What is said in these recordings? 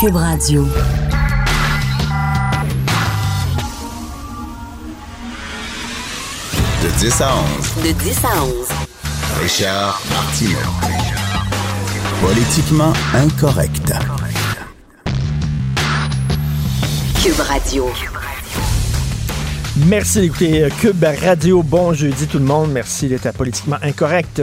Cube Radio. De 10 à 11. De 10 à 11. Richard Martineau. Politiquement incorrect. Cube Radio. Merci d'écouter euh, Cube Radio. Bon jeudi tout le monde. Merci d'être politiquement incorrect.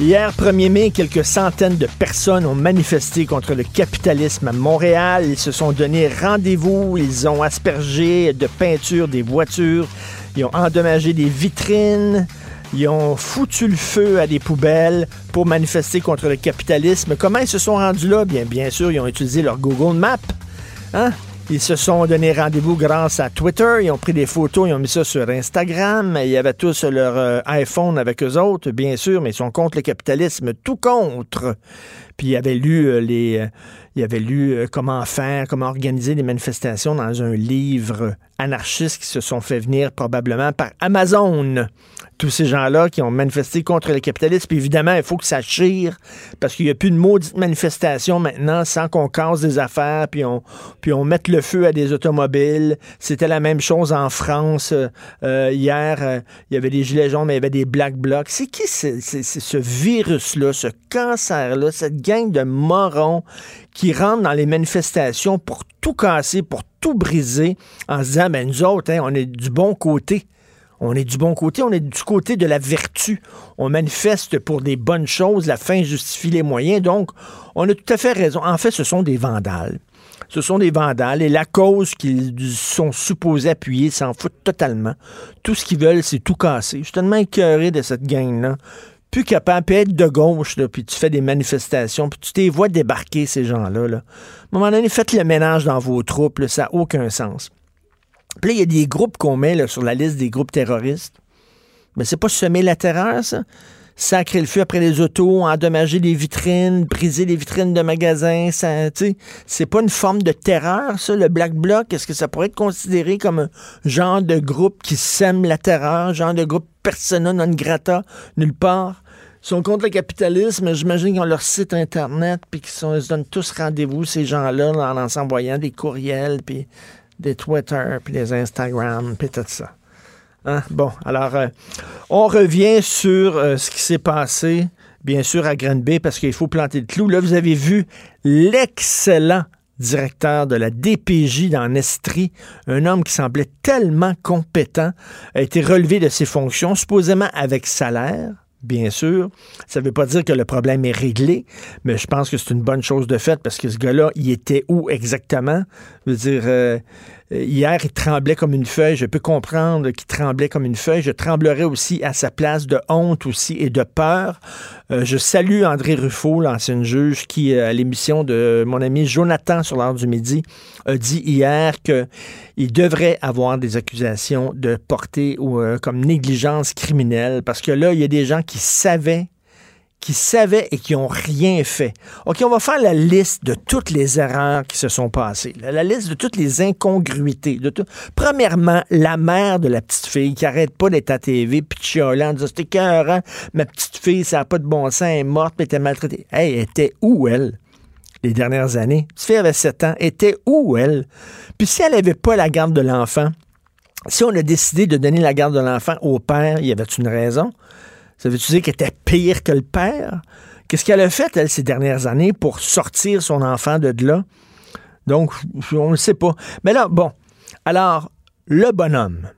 Hier, 1er mai, quelques centaines de personnes ont manifesté contre le capitalisme à Montréal. Ils se sont donné rendez-vous. Ils ont aspergé de peinture des voitures. Ils ont endommagé des vitrines. Ils ont foutu le feu à des poubelles pour manifester contre le capitalisme. Comment ils se sont rendus là? Bien, bien sûr, ils ont utilisé leur Google Maps. Hein? Ils se sont donné rendez-vous grâce à Twitter. Ils ont pris des photos, ils ont mis ça sur Instagram. Ils avaient tous leur euh, iPhone avec eux autres, bien sûr, mais ils sont contre le capitalisme, tout contre. Puis ils avaient lu euh, les, euh, ils avaient lu comment faire, comment organiser des manifestations dans un livre anarchiste qui se sont fait venir probablement par Amazon. Tous ces gens-là qui ont manifesté contre le capitalisme. Puis évidemment, il faut que ça chire parce qu'il n'y a plus de maudite manifestation maintenant sans qu'on casse des affaires puis on, puis on mette le feu à des automobiles. C'était la même chose en France. Euh, hier, euh, il y avait des gilets jaunes, mais il y avait des black blocs. C'est qui c'est, c'est- ce virus-là, ce cancer-là, cette gang de morons qui rentrent dans les manifestations pour tout casser, pour tout briser, en se disant, ben nous autres, hein, on est du bon côté. On est du bon côté, on est du côté de la vertu. On manifeste pour des bonnes choses, la fin justifie les moyens, donc on a tout à fait raison. En fait, ce sont des vandales. Ce sont des vandales et la cause qu'ils sont supposés appuyer s'en foutent totalement. Tout ce qu'ils veulent, c'est tout casser. Je suis tellement écœuré de cette gang-là. Plus capable, puis être de gauche, là, puis tu fais des manifestations, puis tu t'es vois débarquer ces gens-là. Là. À un moment donné, faites le ménage dans vos troupes, ça n'a aucun sens. Puis il y a des groupes qu'on met sur la liste des groupes terroristes. Mais c'est pas semer la terreur, ça? Sacrer le feu après les autos, endommager des vitrines, briser les vitrines de magasins, ça, c'est pas une forme de terreur, ça, le Black Bloc? Est-ce que ça pourrait être considéré comme un genre de groupe qui sème la terreur, genre de groupe persona non grata, nulle part? Ils sont contre le capitalisme, j'imagine qu'ils ont leur site Internet, puis qu'ils se donnent tous rendez-vous, ces gens-là, en, en s'envoyant des courriels, puis des Twitter, puis des Instagram, puis tout ça. Hein? Bon, alors, euh, on revient sur euh, ce qui s'est passé, bien sûr, à Granby, parce qu'il faut planter le clou. Là, vous avez vu l'excellent directeur de la DPJ dans Estrie, un homme qui semblait tellement compétent, a été relevé de ses fonctions, supposément avec salaire. Bien sûr, ça ne veut pas dire que le problème est réglé, mais je pense que c'est une bonne chose de fait parce que ce gars-là, il était où exactement? Je veux dire, euh, hier, il tremblait comme une feuille. Je peux comprendre qu'il tremblait comme une feuille. Je tremblerais aussi à sa place de honte aussi et de peur. Euh, je salue André Ruffo, l'ancienne juge, qui, euh, à l'émission de mon ami Jonathan sur l'heure du midi, a dit hier qu'il devrait avoir des accusations de portée ou euh, comme négligence criminelle parce que là, il y a des gens qui savaient qui savaient et qui n'ont rien fait. OK, on va faire la liste de toutes les erreurs qui se sont passées, la, liste de toutes les incongruités. Premièrement, la mère de la petite fille qui arrête pas d'être à TV puis chialer en disant c'était ma petite fille, ça n'a pas de bon sens, elle est morte, puis elle était maltraitée. Hey, elle était où, elle? Les dernières années? La petite fille avait 7 ans. Était où, elle? Puis si elle n'avait pas la garde de l'enfant, si on a décidé de donner la garde de l'enfant au père, y avait une raison? Ça veut-tu dire qu'elle était pire que le père? Qu'est-ce qu'elle a fait, elle, ces dernières années pour sortir son enfant de là? Donc, on ne sait pas. Mais là, bon. Alors, le bonhomme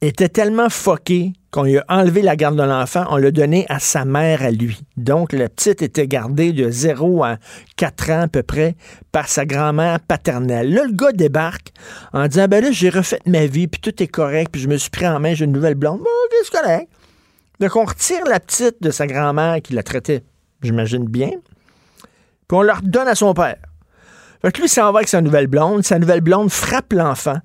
était tellement foqué qu'on lui a enlevé la garde de l'enfant, on l'a donné à sa mère à lui. Donc, la petite était gardée de 0 à 4 ans à peu près par sa grand-mère paternelle. Là, le gars débarque en disant, ben là, j'ai refait ma vie, puis tout est correct, puis je me suis pris en main, j'ai une nouvelle blonde. Bon, c'est correct. Donc, on retire la petite de sa grand-mère qui la traitait, j'imagine bien, puis on la redonne à son père. Fait que lui s'en va avec sa nouvelle blonde. Sa nouvelle blonde frappe l'enfant.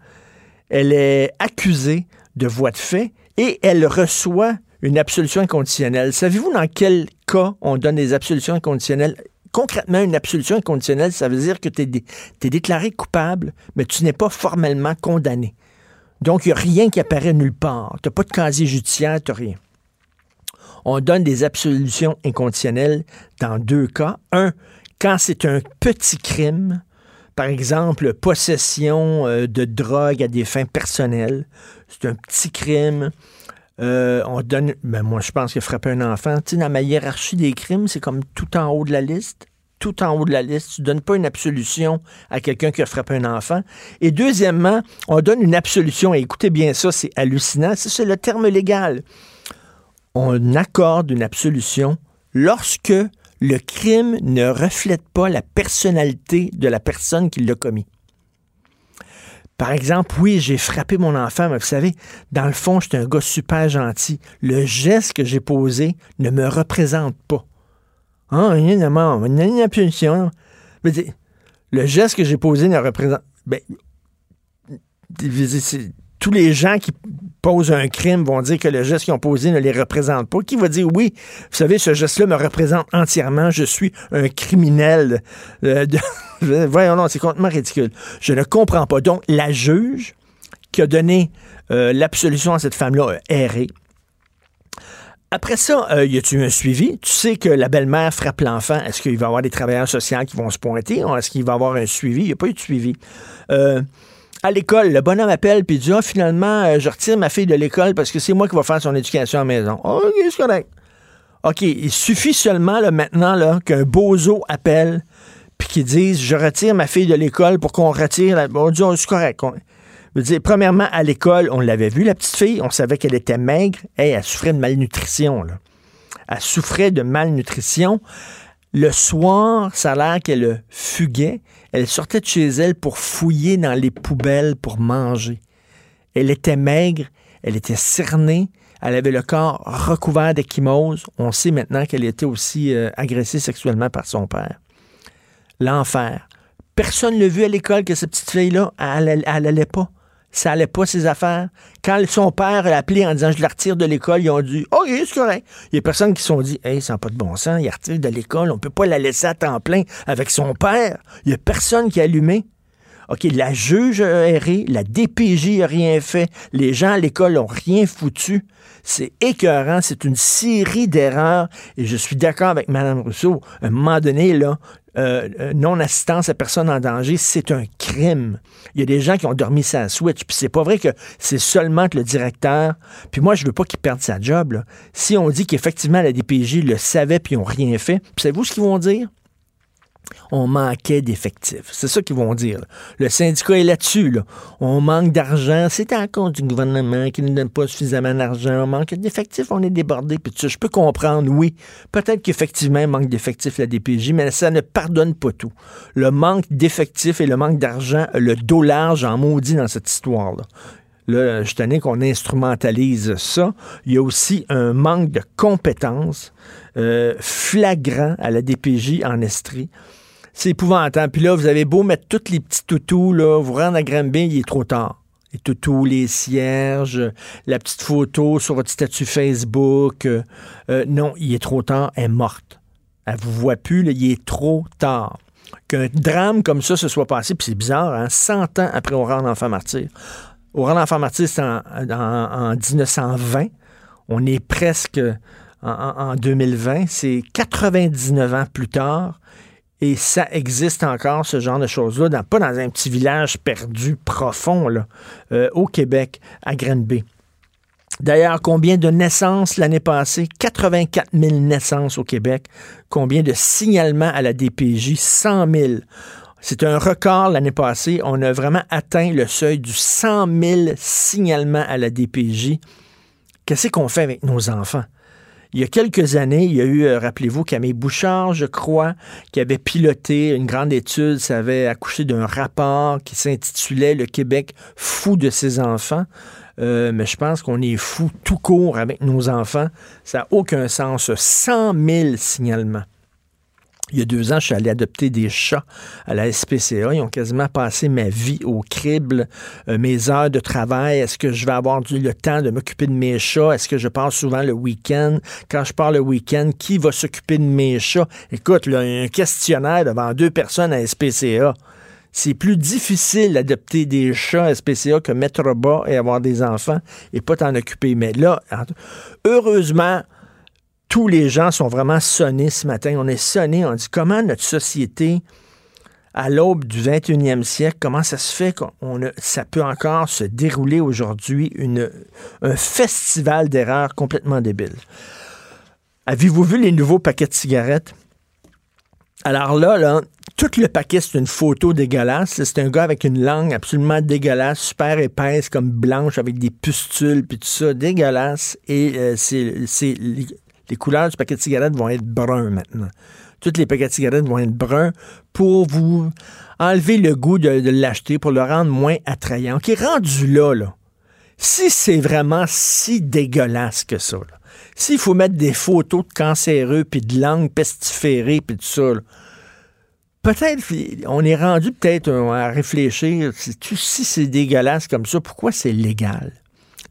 Elle est accusée de voie de fait et elle reçoit une absolution inconditionnelle. Savez-vous dans quel cas on donne des absolutions inconditionnelles? Concrètement, une absolution inconditionnelle, ça veut dire que tu es, déclaré coupable, mais tu n'es pas formellement condamné. Donc, il n'y a rien qui apparaît nulle part. Tu n'as pas de casier judiciaire, tu n'as rien. On donne des absolutions inconditionnelles dans deux cas. Un, quand c'est un petit crime, par exemple, possession euh, de drogue à des fins personnelles. C'est un petit crime. Euh, on donne. Ben moi, je pense que frapper un enfant, tu sais, dans ma hiérarchie des crimes, c'est comme tout en haut de la liste. Tout en haut de la liste. Tu donnes pas une absolution à quelqu'un qui a frappé un enfant. Et deuxièmement, on donne une absolution. Et écoutez bien ça, c'est hallucinant. C'est le terme légal. On accorde une absolution lorsque le crime ne reflète pas la personnalité de la personne qui l'a commis. Par exemple, oui, j'ai frappé mon enfant, mais vous savez, dans le fond, j'étais un gars super gentil. Le geste que j'ai posé ne me représente pas. Ah, il y a une punition. Le geste que j'ai posé ne représente. Ben, tous les gens qui posent un crime vont dire que le geste qu'ils ont posé ne les représente pas. Qui va dire oui, vous savez, ce geste-là me représente entièrement, je suis un criminel. Euh, voyons, non, c'est complètement ridicule. Je ne comprends pas. Donc, la juge qui a donné euh, l'absolution à cette femme-là a erré. Après ça, euh, y a-tu un suivi? Tu sais que la belle-mère frappe l'enfant. Est-ce qu'il va y avoir des travailleurs sociaux qui vont se pointer? Est-ce qu'il va y avoir un suivi? Il n'y a pas eu de suivi. À l'école, le bonhomme appelle puis dit ah, finalement, euh, je retire ma fille de l'école parce que c'est moi qui vais faire son éducation à la maison. OK, c'est correct. OK, il suffit seulement maintenant là, qu'un bozo appelle puis qu'il dise je retire ma fille de l'école pour qu'on retire la. On dit oh, c'est correct. premièrement, à l'école, on l'avait vu, la petite fille, on savait qu'elle était maigre. et elle souffrait de malnutrition. Là. Elle souffrait de malnutrition. Le soir, ça a l'air qu'elle fuguait. Elle sortait de chez elle pour fouiller dans les poubelles pour manger. Elle était maigre, elle était cernée, elle avait le corps recouvert d'échymose. On sait maintenant qu'elle était aussi euh, agressée sexuellement par son père. L'enfer. Personne ne l'a vu à l'école que cette petite fille-là, elle, elle, allait pas ça allait pas ses affaires. Quand son père l'a appelé en disant je la retire de l'école, ils ont dit OK, c'est correct. Il y a personnes qui se sont dit Hey, ça n'a pas de bon sens, il retire de l'école, on peut pas la laisser à temps plein avec son père. Il y a personne qui a allumé. OK, la juge a erré, la DPJ a rien fait, les gens à l'école ont rien foutu. C'est écœurant, c'est une série d'erreurs et je suis d'accord avec Mme Rousseau. À un moment donné, euh, euh, non-assistance à personne en danger, c'est un crime. Il y a des gens qui ont dormi sa switch, puis c'est pas vrai que c'est seulement que le directeur. Puis moi, je veux pas qu'il perde sa job. Si on dit qu'effectivement la DPJ le savait puis ils n'ont rien fait, savez-vous ce qu'ils vont dire? On manquait d'effectifs. C'est ça qu'ils vont dire. Le syndicat est là-dessus. On manque d'argent. C'est à cause du gouvernement qui ne donne pas suffisamment d'argent. On manque d'effectifs. On est débordé. Je peux comprendre, oui. Peut-être qu'effectivement, il manque d'effectifs la DPJ, mais ça ne pardonne pas tout. Le manque d'effectifs et le manque d'argent, le dos large en maudit dans cette histoire-là. Là, je tenais qu'on instrumentalise ça. Il y a aussi un manque de compétences euh, flagrant à la DPJ en Estrie. C'est épouvantable. Puis là, vous avez beau mettre tous les petits toutous, là, vous rendre à Granby, il est trop tard. Les toutous, les cierges, la petite photo sur votre statut Facebook. Euh, euh, non, il est trop tard, elle est morte. Elle vous voit plus, il est trop tard. Qu'un drame comme ça se soit passé, puis c'est bizarre, hein, 100 ans après on rend enfant martyr. Au rang d'enfant martyr, c'est en, en, 1920. On est presque en, 2020. C'est 99 ans plus tard. Et ça existe encore, ce genre de choses-là, pas dans un petit village perdu profond, euh, au Québec, à Granby. D'ailleurs, combien de naissances l'année passée? 84 000 naissances au Québec. Combien de signalements à la DPJ? 100 000. C'est un record l'année passée. On a vraiment atteint le seuil du 100 000 signalements à la DPJ. Qu'est-ce qu'on fait avec nos enfants? Il y a quelques années, il y a eu, euh, rappelez-vous, Camille Bouchard, je crois, qui avait piloté une grande étude, ça avait accouché d'un rapport qui s'intitulait Le Québec fou de ses enfants. Euh, mais je pense qu'on est fou tout court avec nos enfants. Ça n'a aucun sens. 100 000 signalements. Il y a deux ans, je suis allé adopter des chats à la SPCA. Ils ont quasiment passé ma vie au crible, euh, mes heures de travail. Est-ce que je vais avoir le temps de m'occuper de mes chats? Est-ce que je pars souvent le week-end? Quand je pars le week-end, qui va s'occuper de mes chats? Écoute, un questionnaire devant deux personnes à SPCA. C'est plus difficile d'adopter des chats à SPCA que mettre bas et avoir des enfants et pas t'en occuper. Mais là, heureusement, tous les gens sont vraiment sonnés ce matin. On est sonnés. On dit comment notre société à l'aube du 21e siècle, comment ça se fait qu'on ça peut encore se dérouler aujourd'hui un festival d'erreurs complètement débile. Avez-vous vu les nouveaux paquets de cigarettes? Alors là, là, tout le paquet, c'est une photo dégueulasse. C'est un gars avec une langue absolument dégueulasse, super épaisse, comme blanche, avec des pustules, puis tout ça, dégueulasse. Et euh, c'est, les, couleurs du paquet de cigarettes vont être bruns maintenant. Toutes les paquets de cigarettes vont être bruns pour vous enlever le goût de, l'acheter, pour le rendre moins attrayant. Qui est rendu là, là. Si c'est vraiment si dégueulasse que ça, s'il faut mettre des photos de cancéreux, puis de langue pestiférée, puis tout ça, peut-être, on est rendu peut-être à réfléchir, si c'est dégueulasse comme ça, pourquoi c'est légal?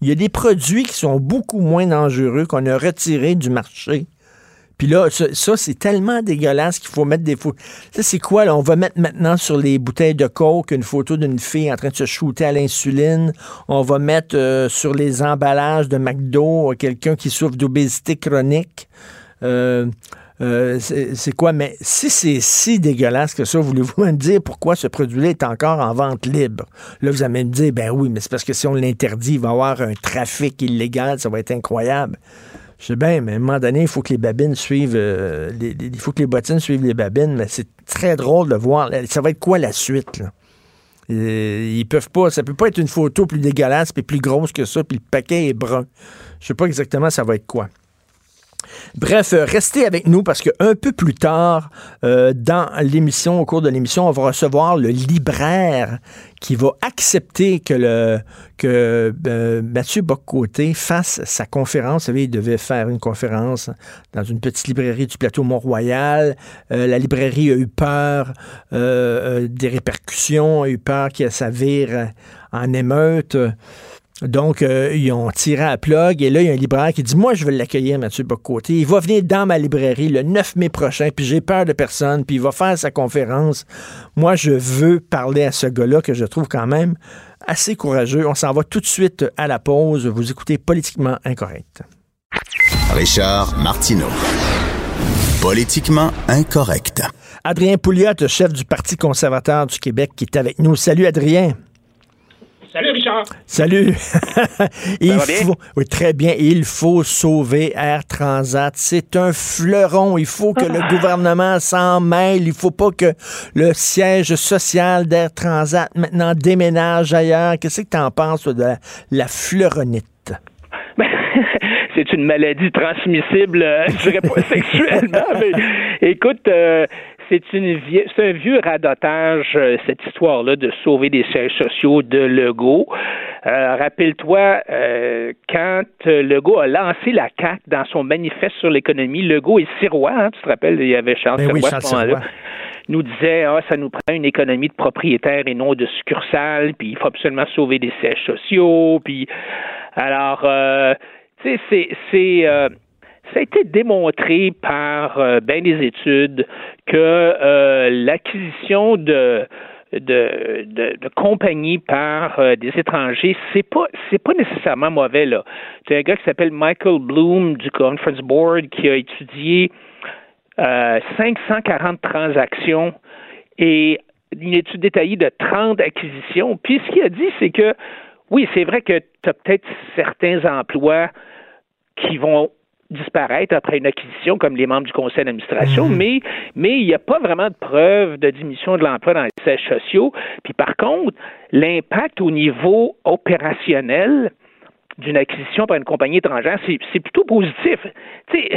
Il y a des produits qui sont beaucoup moins dangereux qu'on a retirés du marché. Puis là, ça, c'est tellement dégueulasse qu'il faut mettre des photos. Ça, c'est quoi, là? On va mettre maintenant sur les bouteilles de coke une photo d'une fille en train de se shooter à l'insuline. On va mettre euh, sur les emballages de McDo quelqu'un qui souffre d'obésité chronique. Euh, euh, c'est quoi? Mais si c'est si dégueulasse que ça, voulez-vous me dire pourquoi ce produit-là est encore en vente libre? Là, vous allez me dire, ben oui, mais c'est parce que si on l'interdit, il va y avoir un trafic illégal, ça va être incroyable. Je sais bien, mais à un moment donné, il faut que les babines suivent, euh, il faut que les bottines suivent les babines, mais c'est très drôle de voir. Ça va être quoi la suite, là? Ils peuvent pas, ça peut pas être une photo plus dégueulasse puis plus grosse que ça, puis le paquet est brun. Je sais pas exactement ça va être quoi. Bref, euh, restez avec nous parce qu'un peu plus tard euh, dans l'émission, au cours de l'émission, on va recevoir le libraire qui va accepter que que euh, Mathieu Boccoté fasse sa conférence. Vous savez, il devait faire une conférence dans une petite librairie du plateau Mont-Royal. la librairie a eu peur des répercussions, a eu peur qu'il s'avère en émeute. Donc, euh, ils ont tiré à plug et là, il y a un libraire qui dit Moi, je vais l'accueillir, Mathieu Bocoté. Il va venir dans ma librairie le 9 mai prochain, puis j'ai peur de personne, puis il va faire sa conférence. Moi, je veux parler à ce gars-là que je trouve quand même assez courageux. On s'en va tout de suite à la pause. Vous écoutez Politiquement Incorrect. Richard Martineau. Politiquement Incorrect. Adrien Pouliot, chef du Parti conservateur du Québec, qui est avec nous. Salut, Adrien. Salut Richard. Salut. il faut, oui, très bien. Il faut sauver Air Transat. C'est un fleuron. Il faut que le gouvernement s'en mêle. Il faut pas que le siège social d'Air Transat maintenant déménage ailleurs. Qu'est-ce que tu en penses de la, fleuronite? Ben, c'est une maladie transmissible, euh, je dirais pas sexuellement, mais écoute, euh, c'est une c'est un vieux radotage, euh, cette histoire-là de sauver des sièges sociaux de Legault. Euh, rappelle-toi, euh, quand Legault a lancé la CAQ dans son manifeste sur l'économie, Legault et Sirois, hein, tu te rappelles, il y avait Charles ben Sirois à ce moment-là nous disait ah ça nous prend une économie de propriétaires et non de succursales puis il faut absolument sauver des sièges sociaux puis alors tu sais c'est c'est ça a été démontré par euh, bien des études que euh, l'acquisition de de, par euh, des étrangers, c'est pas c'est pas nécessairement mauvais là. C'est un gars qui s'appelle Michael Bloom du Conference Board qui a étudié 540 transactions et une étude détaillée de 30 acquisitions. Puis ce qu'il a dit, c'est que oui, c'est vrai que tu as peut-être certains emplois qui vont disparaître après une acquisition comme les membres du conseil d'administration, mhm. mais mais il n'y a pas vraiment de preuve de diminution de l'emploi dans les sièges sociaux. Puis par contre, l'impact au niveau opérationnel d'une acquisition par une compagnie étrangère, c'est plutôt positif. Tu sais,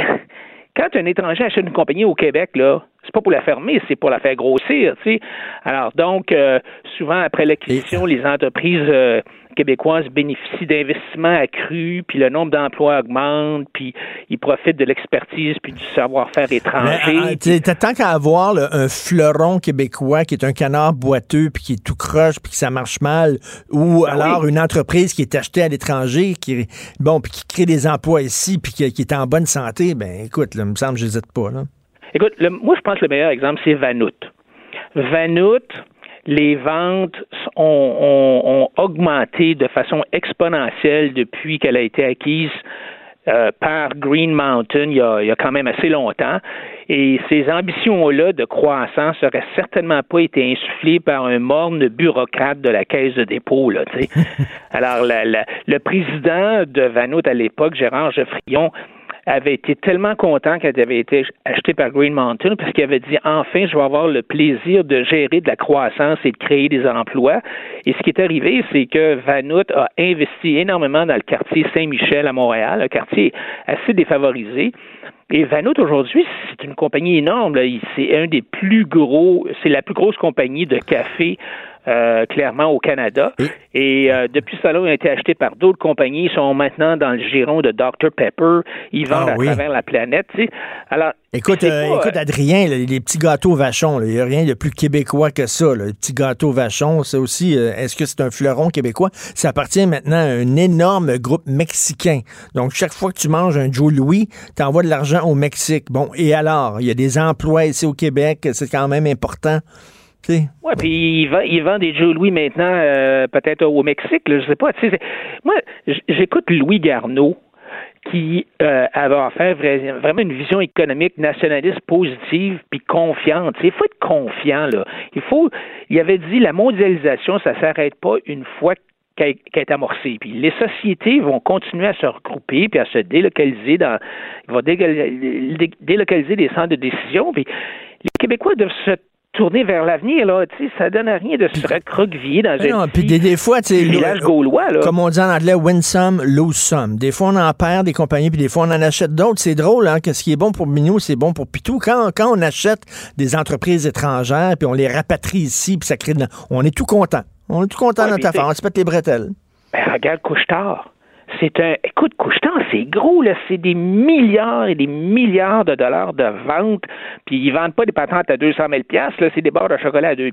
quand un étranger achète une compagnie au Québec, là, c'est pas pour la fermer, c'est pour la faire grossir, tu sais. Alors donc, euh, souvent après l'acquisition, les entreprises euh, québécoises bénéficient d'investissements accrus, puis le nombre d'emplois augmente, puis ils profitent de l'expertise puis du savoir-faire étranger. Euh, tant qu'à avoir un fleuron québécois qui est un canard boiteux, puis qui est tout croche, puis que ça marche mal, ou ben alors une entreprise qui est achetée à l'étranger, qui bon, puis qui crée des emplois ici, puis qui, est en bonne santé, ben écoute, là, me semble que je n'hésite pas. Là. Écoute, moi je pense que le meilleur exemple, c'est Vanout. Vanout, les ventes ont, augmenté de façon exponentielle depuis qu'elle a été acquise euh, par Green Mountain il y, a, quand même assez longtemps. Et ces ambitions-là de croissance n'auraient certainement pas été insufflées par un morne bureaucrate de la caisse de dépôt. Là, Alors, le président de Vanout à l'époque, Gérard Geoffrion, avait été tellement content qu'elle avait été achetée par Green Mountain parce avait dit enfin je vais avoir le plaisir de gérer de la croissance et de créer des emplois. Et ce qui est arrivé, c'est que Vanout a investi énormément dans le quartier Saint-Michel à Montréal, un quartier assez défavorisé. Et Vanout aujourd'hui, c'est une compagnie énorme. C'est un des plus gros, c'est la plus grosse compagnie de café euh, clairement au Canada. Et? Euh, depuis ça, ils ont été achetés par d'autres compagnies. Ils sont maintenant dans le giron de Dr Pepper. Ils vendent ah à travers la planète. Alors, écoute, euh, écoute Adrien, les petits gâteaux vachons, il n'y a rien de plus québécois que ça. Les petits gâteaux vachons, c'est aussi. Est-ce que c'est un fleuron québécois? Ça appartient maintenant à un énorme groupe mexicain. Donc chaque fois que tu manges un Joe Louis, tu envoies de l'argent au Mexique. Bon, et alors, il y a des emplois ici au Québec, c'est quand même important. Oui, puis il vend, il vend des Joe Louis maintenant, euh, peut-être au Mexique, là, je sais pas. Moi, j'écoute Louis Garneau qui euh, avait offert vraiment une vision économique nationaliste positive puis confiante. Il faut être confiant là. Il faut. Il avait dit la mondialisation, ça s'arrête pas une fois qu'elle est amorcée. Puis les sociétés vont continuer à se regrouper puis à se délocaliser dans, ils vont délocaliser des centres de décision. Puis les Québécois doivent se tourner vers l'avenir, là, tu sais, ça donne à rien de se recroqueviller dans un non, puis des, fois, village gaulois, là. Comme on dit en anglais, win some, lose some. Des fois, on en perd des compagnies, puis des fois, on en achète d'autres. C'est drôle, hein, que ce qui est bon pour Minou, c'est bon pour Pitou. Quand, quand on achète des entreprises étrangères, puis on les rapatrie ici, puis ça crée de... On est tout content. On est tout content dans notre affaire. On se pète les bretelles. Ben, regarde Couche-Tard. C'est un. Écoute, Couchetant, c'est gros, là. C'est des milliards et des milliards de dollars de ventes. Puis ils vendent pas des patentes à 200 000 là. C'est des barres de chocolat à 2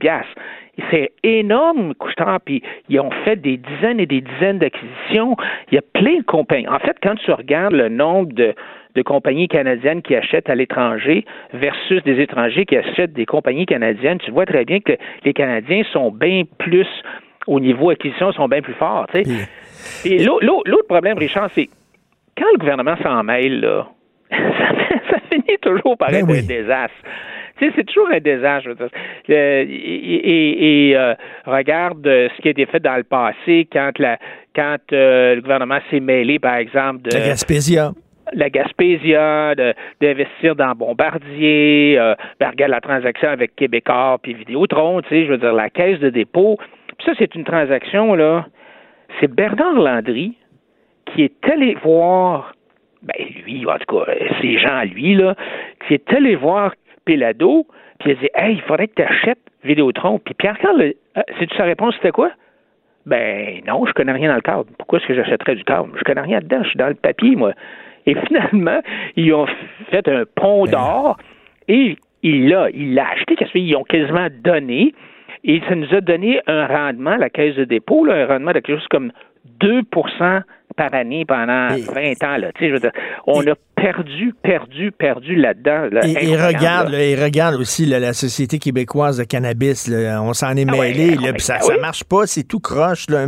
C'est énorme, Couchetant. Puis ils ont fait des dizaines et des dizaines d'acquisitions. Il y a plein de compagnies. En fait, quand tu regardes le nombre de compagnies canadiennes qui achètent à l'étranger versus des étrangers qui achètent des compagnies canadiennes, tu vois très bien que les Canadiens sont bien plus au niveau acquisition sont bien plus forts. Tu sais. Et l'autre problème, Richard, c'est quand le gouvernement s'en mêle, là, ça, finit toujours par ben être un désastre. Tu sais, c'est toujours un désastre. et, euh, regarde euh, ce qui a été fait dans le passé quand la quand euh, le gouvernement s'est mêlé, par exemple, de la Gaspésia. La Gaspésia, d'investir dans Bombardier, ben, regarde la transaction avec Québécois puis Vidéotron, tu sais, je veux dire, la caisse de dépôt, ça, c'est une transaction, là. C'est Bernard Landry qui est allé voir, ben lui, en tout cas, ces gens à lui, là, qui est allé voir Pelado, puis il a dit Hey, il faudrait que tu achètes Vidéotron. Puis Pierre-Carl, euh, sais-tu sa réponse, c'était quoi? Ben non, je connais rien dans le cadre. Pourquoi est-ce que j'achèterais du cadre? Je connais rien dedans, je suis dans le papier, moi. Et finalement, ils ont fait un pont ben d'or et il l'a, il l'a acheté, parce qu'ils ont quasiment donné. Et ça nous a donné un rendement, la caisse de dépôt, un rendement de quelque chose comme 2 par année pendant 20 ans. Là. Tu sais, je veux dire, on a perdu, perdu, perdu là-dedans. et, regarde, et regarde aussi la Société québécoise de cannabis. on s'en est ah mêlé. Ça, ne ben marche pas, c'est tout croche. Là,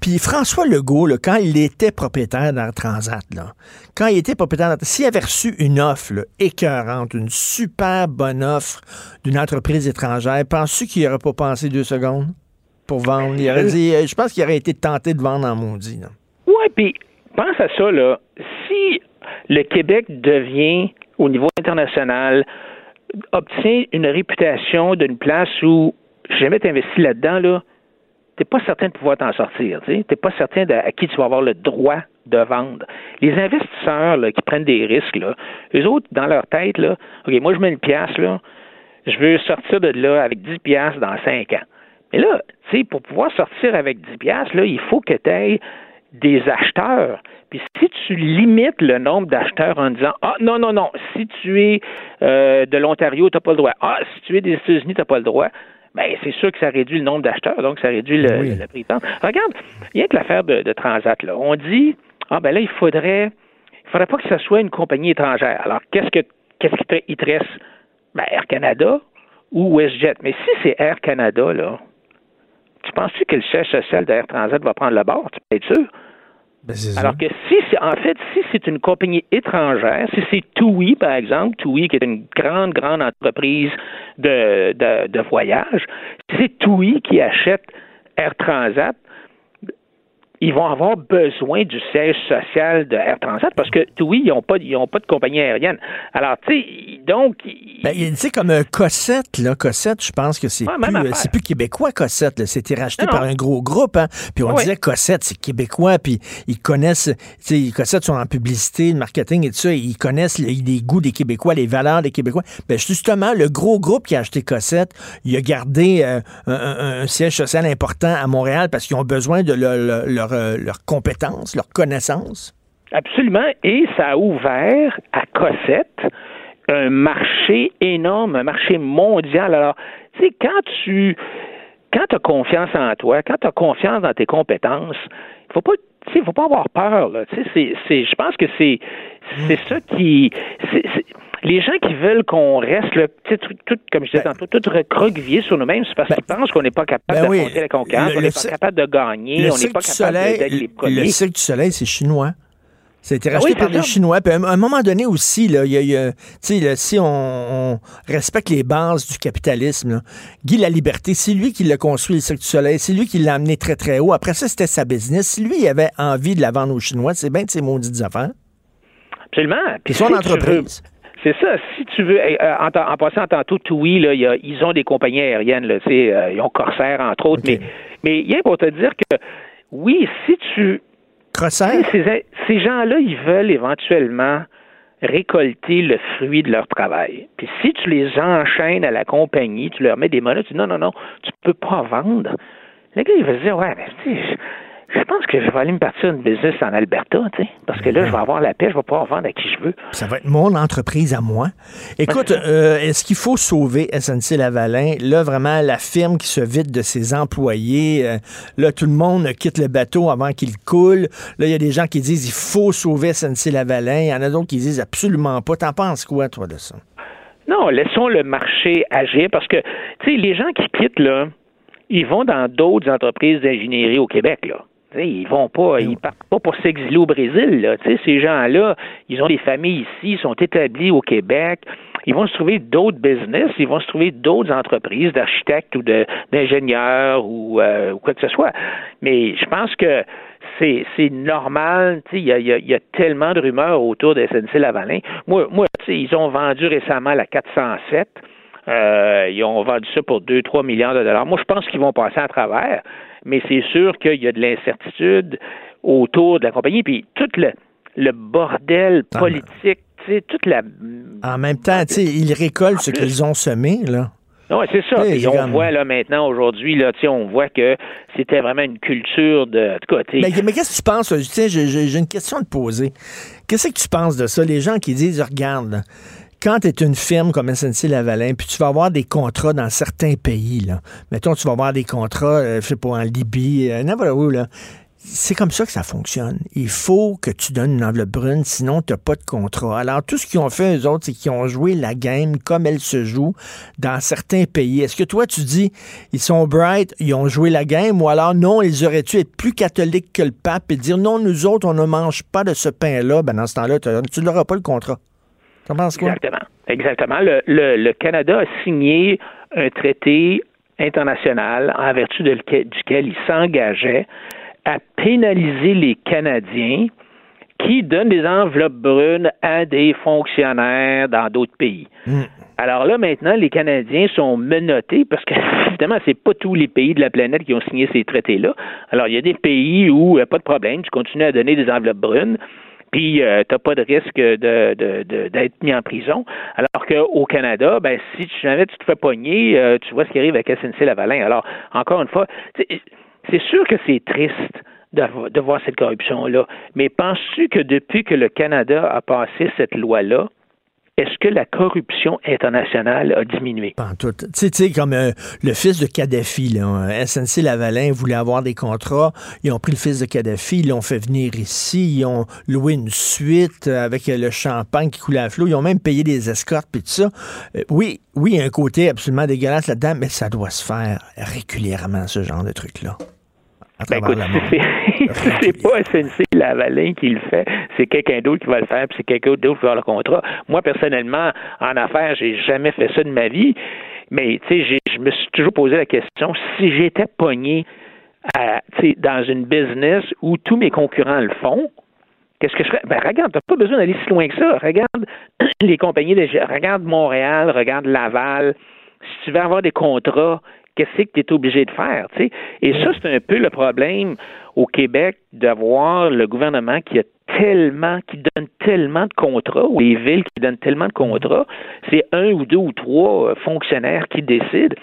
puis François Legault, quand il était propriétaire d'Air Transat, là, quand il était propriétaire, s'il avait reçu une offre écœurante, une super bonne offre d'une entreprise étrangère, penses-tu qu'il n'aurait pas pensé deux secondes pour vendre? Il aurait dit, je pense qu'il aurait été tenté de vendre en maudit. Oui, puis pense à ça, là. Si le Québec devient, au niveau international, obtient une réputation d'une place où jamais investi là-dedans, là, t'es pas certain de pouvoir t'en sortir. Tu n'es pas certain à qui tu vas avoir le droit de vendre. Les investisseurs là, qui prennent des risques, là, eux autres, dans leur tête, là, OK, moi je mets une pièce, là, je veux sortir de là avec 10 pièces dans 5 ans. Mais là, tu sais, pour pouvoir sortir avec 10 pièces, là, il faut que tu aies des acheteurs. Puis si tu limites le nombre d'acheteurs en disant Ah non, non, non, si tu es euh, de l'Ontario, tu n'as pas le droit. Ah, si tu es des États-Unis, tu n'as pas le droit. Bien, c'est sûr que ça réduit le nombre d'acheteurs, donc ça réduit le, prix de vente. Regarde, il y a que l'affaire de, Transat, là. On dit Ah ben là, il faudrait il faudrait pas que ce soit une compagnie étrangère. Alors, qu'est-ce que qu'est-ce qui te, reste? Ben, Air Canada ou WestJet. Mais si c'est Air Canada, là, tu penses-tu que le siège social d'Air Transat va prendre le bord? Tu peux être sûr? Ben, ça. Alors que si c'est en fait si c'est une compagnie étrangère, si c'est TUI par exemple, TUI qui est une grande grande entreprise de de, de voyage, si c'est TUI qui achète Air Transat, ils vont avoir besoin du siège social de Air Transat parce que oui, ils n'ont pas, ils ont pas de compagnie aérienne. Alors, tu sais, donc. Ben, tu sais, comme euh, Cossette, là, Cossette, je pense que c'est plus, euh, c'est plus québécois, Cossette. là. C'était racheté Non, par un gros groupe, hein. Puis on Oui. disait Cossette, c'est québécois, puis ils connaissent, tu sais, Cossette sont en publicité, le marketing et tout ça, ils connaissent les, les goûts des Québécois, les valeurs des Québécois. Ben, justement, le gros groupe qui a acheté Cossette, il a gardé euh, un, un- un siège social important à Montréal parce qu'ils ont besoin de leur, leur, euh, leurs compétences, leurs connaissances? Absolument. Et ça a ouvert à Cossette un marché énorme, un marché mondial. Alors, tu sais, quand tu quand as confiance en toi, quand tu as confiance dans tes compétences, il faut pas faut pas avoir peur. Je pense que c'est, ça qui. Les gens qui veulent qu'on reste, sais, tout, tout- comme je disais tantôt, tout recroquevillé sur nous-mêmes, c'est parce qu'ils pensent qu'on n'est pas capable ben oui. d'affronter la concurrence, Le- on le n'est pas capable de gagner, Le on n'est pas du capable d'être les le premiers. Cirque du Soleil, c'est chinois. Ça a été racheté oui, par les. Chinois. Puis à un, moment donné aussi, là, il y a, il y a- tu sais, là, si on, on respecte les bases du capitalisme, là, Guy La Liberté, c'est lui qui l'a construit, le Cirque du Soleil. C'est lui qui l'a amené très, très haut. Après ça, c'était sa business. Si lui, il avait envie de la vendre aux Chinois, c'est bien de ses maudites affaires. Absolument. Puis son si entreprise. C'est ça. Si tu veux, euh, en, en passant tantôt, TUI, là, il y a- ils ont des compagnies aériennes, là, euh, ils ont Corsair, entre autres, OK. mais, mais rien pour te dire que, oui, si tu... Sais, Ces, ces gens-là, ils veulent éventuellement récolter le fruit de leur travail. Puis si tu les enchaînes à la compagnie, tu leur mets des monotes, tu dis non, non, non, tu peux pas vendre. Le gars, il va se dire, ouais, mais tu sais, je- pense que je vais aller me partir une business en Alberta, tu sais, parce que là, je vais avoir la paix, je vais pouvoir vendre à qui je veux. Ça va être mon entreprise à moi. Écoute, euh, est-ce qu'il faut sauver SNC Lavalin? Là, vraiment, la firme qui se vide de ses employés. euh, là, tout le monde quitte le bateau avant qu'il coule. Là, il y a des gens qui disent il faut sauver SNC Lavalin. Il y en a d'autres qui disent absolument pas. T'en penses quoi, toi, de ça? Non, laissons le marché agir parce que, tu sais, les gens qui quittent, là, ils vont dans d'autres entreprises d'ingénierie au Québec, là. Ils vont pas, ils partent pas pour s'exiler au Brésil, là. Ces gens-là, ils ont des familles ici, ils sont établis au Québec. Ils vont se trouver d'autres business, ils vont se trouver d'autres entreprises d'architectes ou d'ingénieurs ou, euh, ou quoi que ce soit. Mais je pense que c'est c'est normal. Il y a, il y a- il y a tellement de rumeurs autour de SNC Lavalin. Moi, ils ont vendu récemment la 407. Euh, ils ont vendu ça pour 2-3 milliards de dollars. Moi, je pense qu'ils vont passer à travers, mais c'est sûr qu'il y a de l'incertitude autour de la compagnie. Puis tout le, le bordel Ah, politique, tu sais, toute la... En même temps, tu sais, ils récoltent ce qu'ils ont semé, là. Oui, c'est ça. C'est on voit là maintenant, aujourd'hui, là, tu sais, on voit que c'était vraiment une culture de... En tout cas, tu sais, Mais, mais qu'est-ce que tu penses? là? Tu sais, j'ai- une question à te poser. Qu'est-ce que tu penses de ça? Les gens qui disent, regarde, là, quand tu es une firme comme SNC Lavalin, puis tu vas avoir des contrats dans certains pays, là. Mettons, tu vas avoir des contrats, euh, pas, en Libye, euh. C'est comme ça que ça fonctionne. Il faut que tu donnes une enveloppe brune, sinon tu n'as pas de contrat. Alors, tout ce qu'ils ont fait, eux autres, c'est qu'ils ont joué la game comme elle se joue dans certains pays. Est-ce que toi, tu dis, ils sont bright, ils ont joué la game, ou alors non, ils auraient-tu être plus catholiques que le pape et dire non, nous autres, on ne mange pas de ce pain-là? Ben, dans ce temps-là, tu n'auras pas le contrat. Exactement. Exactement. Le, le, le Canada a signé un traité international en vertu de lequel- duquel il s'engageait à pénaliser les Canadiens qui donnent des enveloppes brunes à des fonctionnaires dans d'autres pays. Hmm. Alors là, maintenant, les Canadiens sont menottés parce que, évidemment, c'est pas tous les pays de la planète qui ont signé ces traités-là. Alors, il y a des pays où, euh, pas de problème, tu continues à donner des enveloppes brunes, puis euh, tu n'as pas de risque de, d'être mis en prison. Alors qu'au Canada, ben, si tu- jamais tu te fais pogner, euh, tu vois ce qui arrive avec SNC-Lavalin. Alors, encore une fois, c'est sûr que c'est triste de voir cette corruption-là, mais penses-tu que depuis que le Canada a passé cette loi-là, est-ce que la corruption internationale a diminué? Pas en tout. Tu sais, comme euh, le fils de Kadhafi, là, euh, SNC Lavalin voulait avoir des contrats. Ils ont pris le fils de Kadhafi, ils l'ont fait venir ici, ils ont loué une suite avec euh, le champagne qui coulait à flot. Ils ont même payé des escortes puis tout ça. Euh, oui, oui, il y a un côté absolument dégueulasse là-dedans, mais ça doit se faire régulièrement, ce genre de truc-là. Ben, écoute, c'est pas SNC Lavalin qui le fait, c'est quelqu'un d'autre qui va le faire, puis c'est quelqu'un d'autre qui va avoir le contrat. Moi, personnellement, en affaires, j'ai jamais fait ça de ma vie. Mais tu sais, je me suis toujours posé la question si j'étais pogné à, dans une business où tous mes concurrents le font, qu'est-ce que je ferais? Ben, regarde, t'as pas besoin d'aller si loin que ça. Regarde les compagnies de regarde Montréal, regarde Laval. Si tu veux avoir des contrats, qu'est-ce que tu es obligé de faire? Et ça, c'est un peu le problème au Québec d'avoir le gouvernement qui a tellement, qui donne tellement de contrats, ou les villes qui donnent tellement de contrats, c'est un ou deux ou trois euh, fonctionnaires qui décident.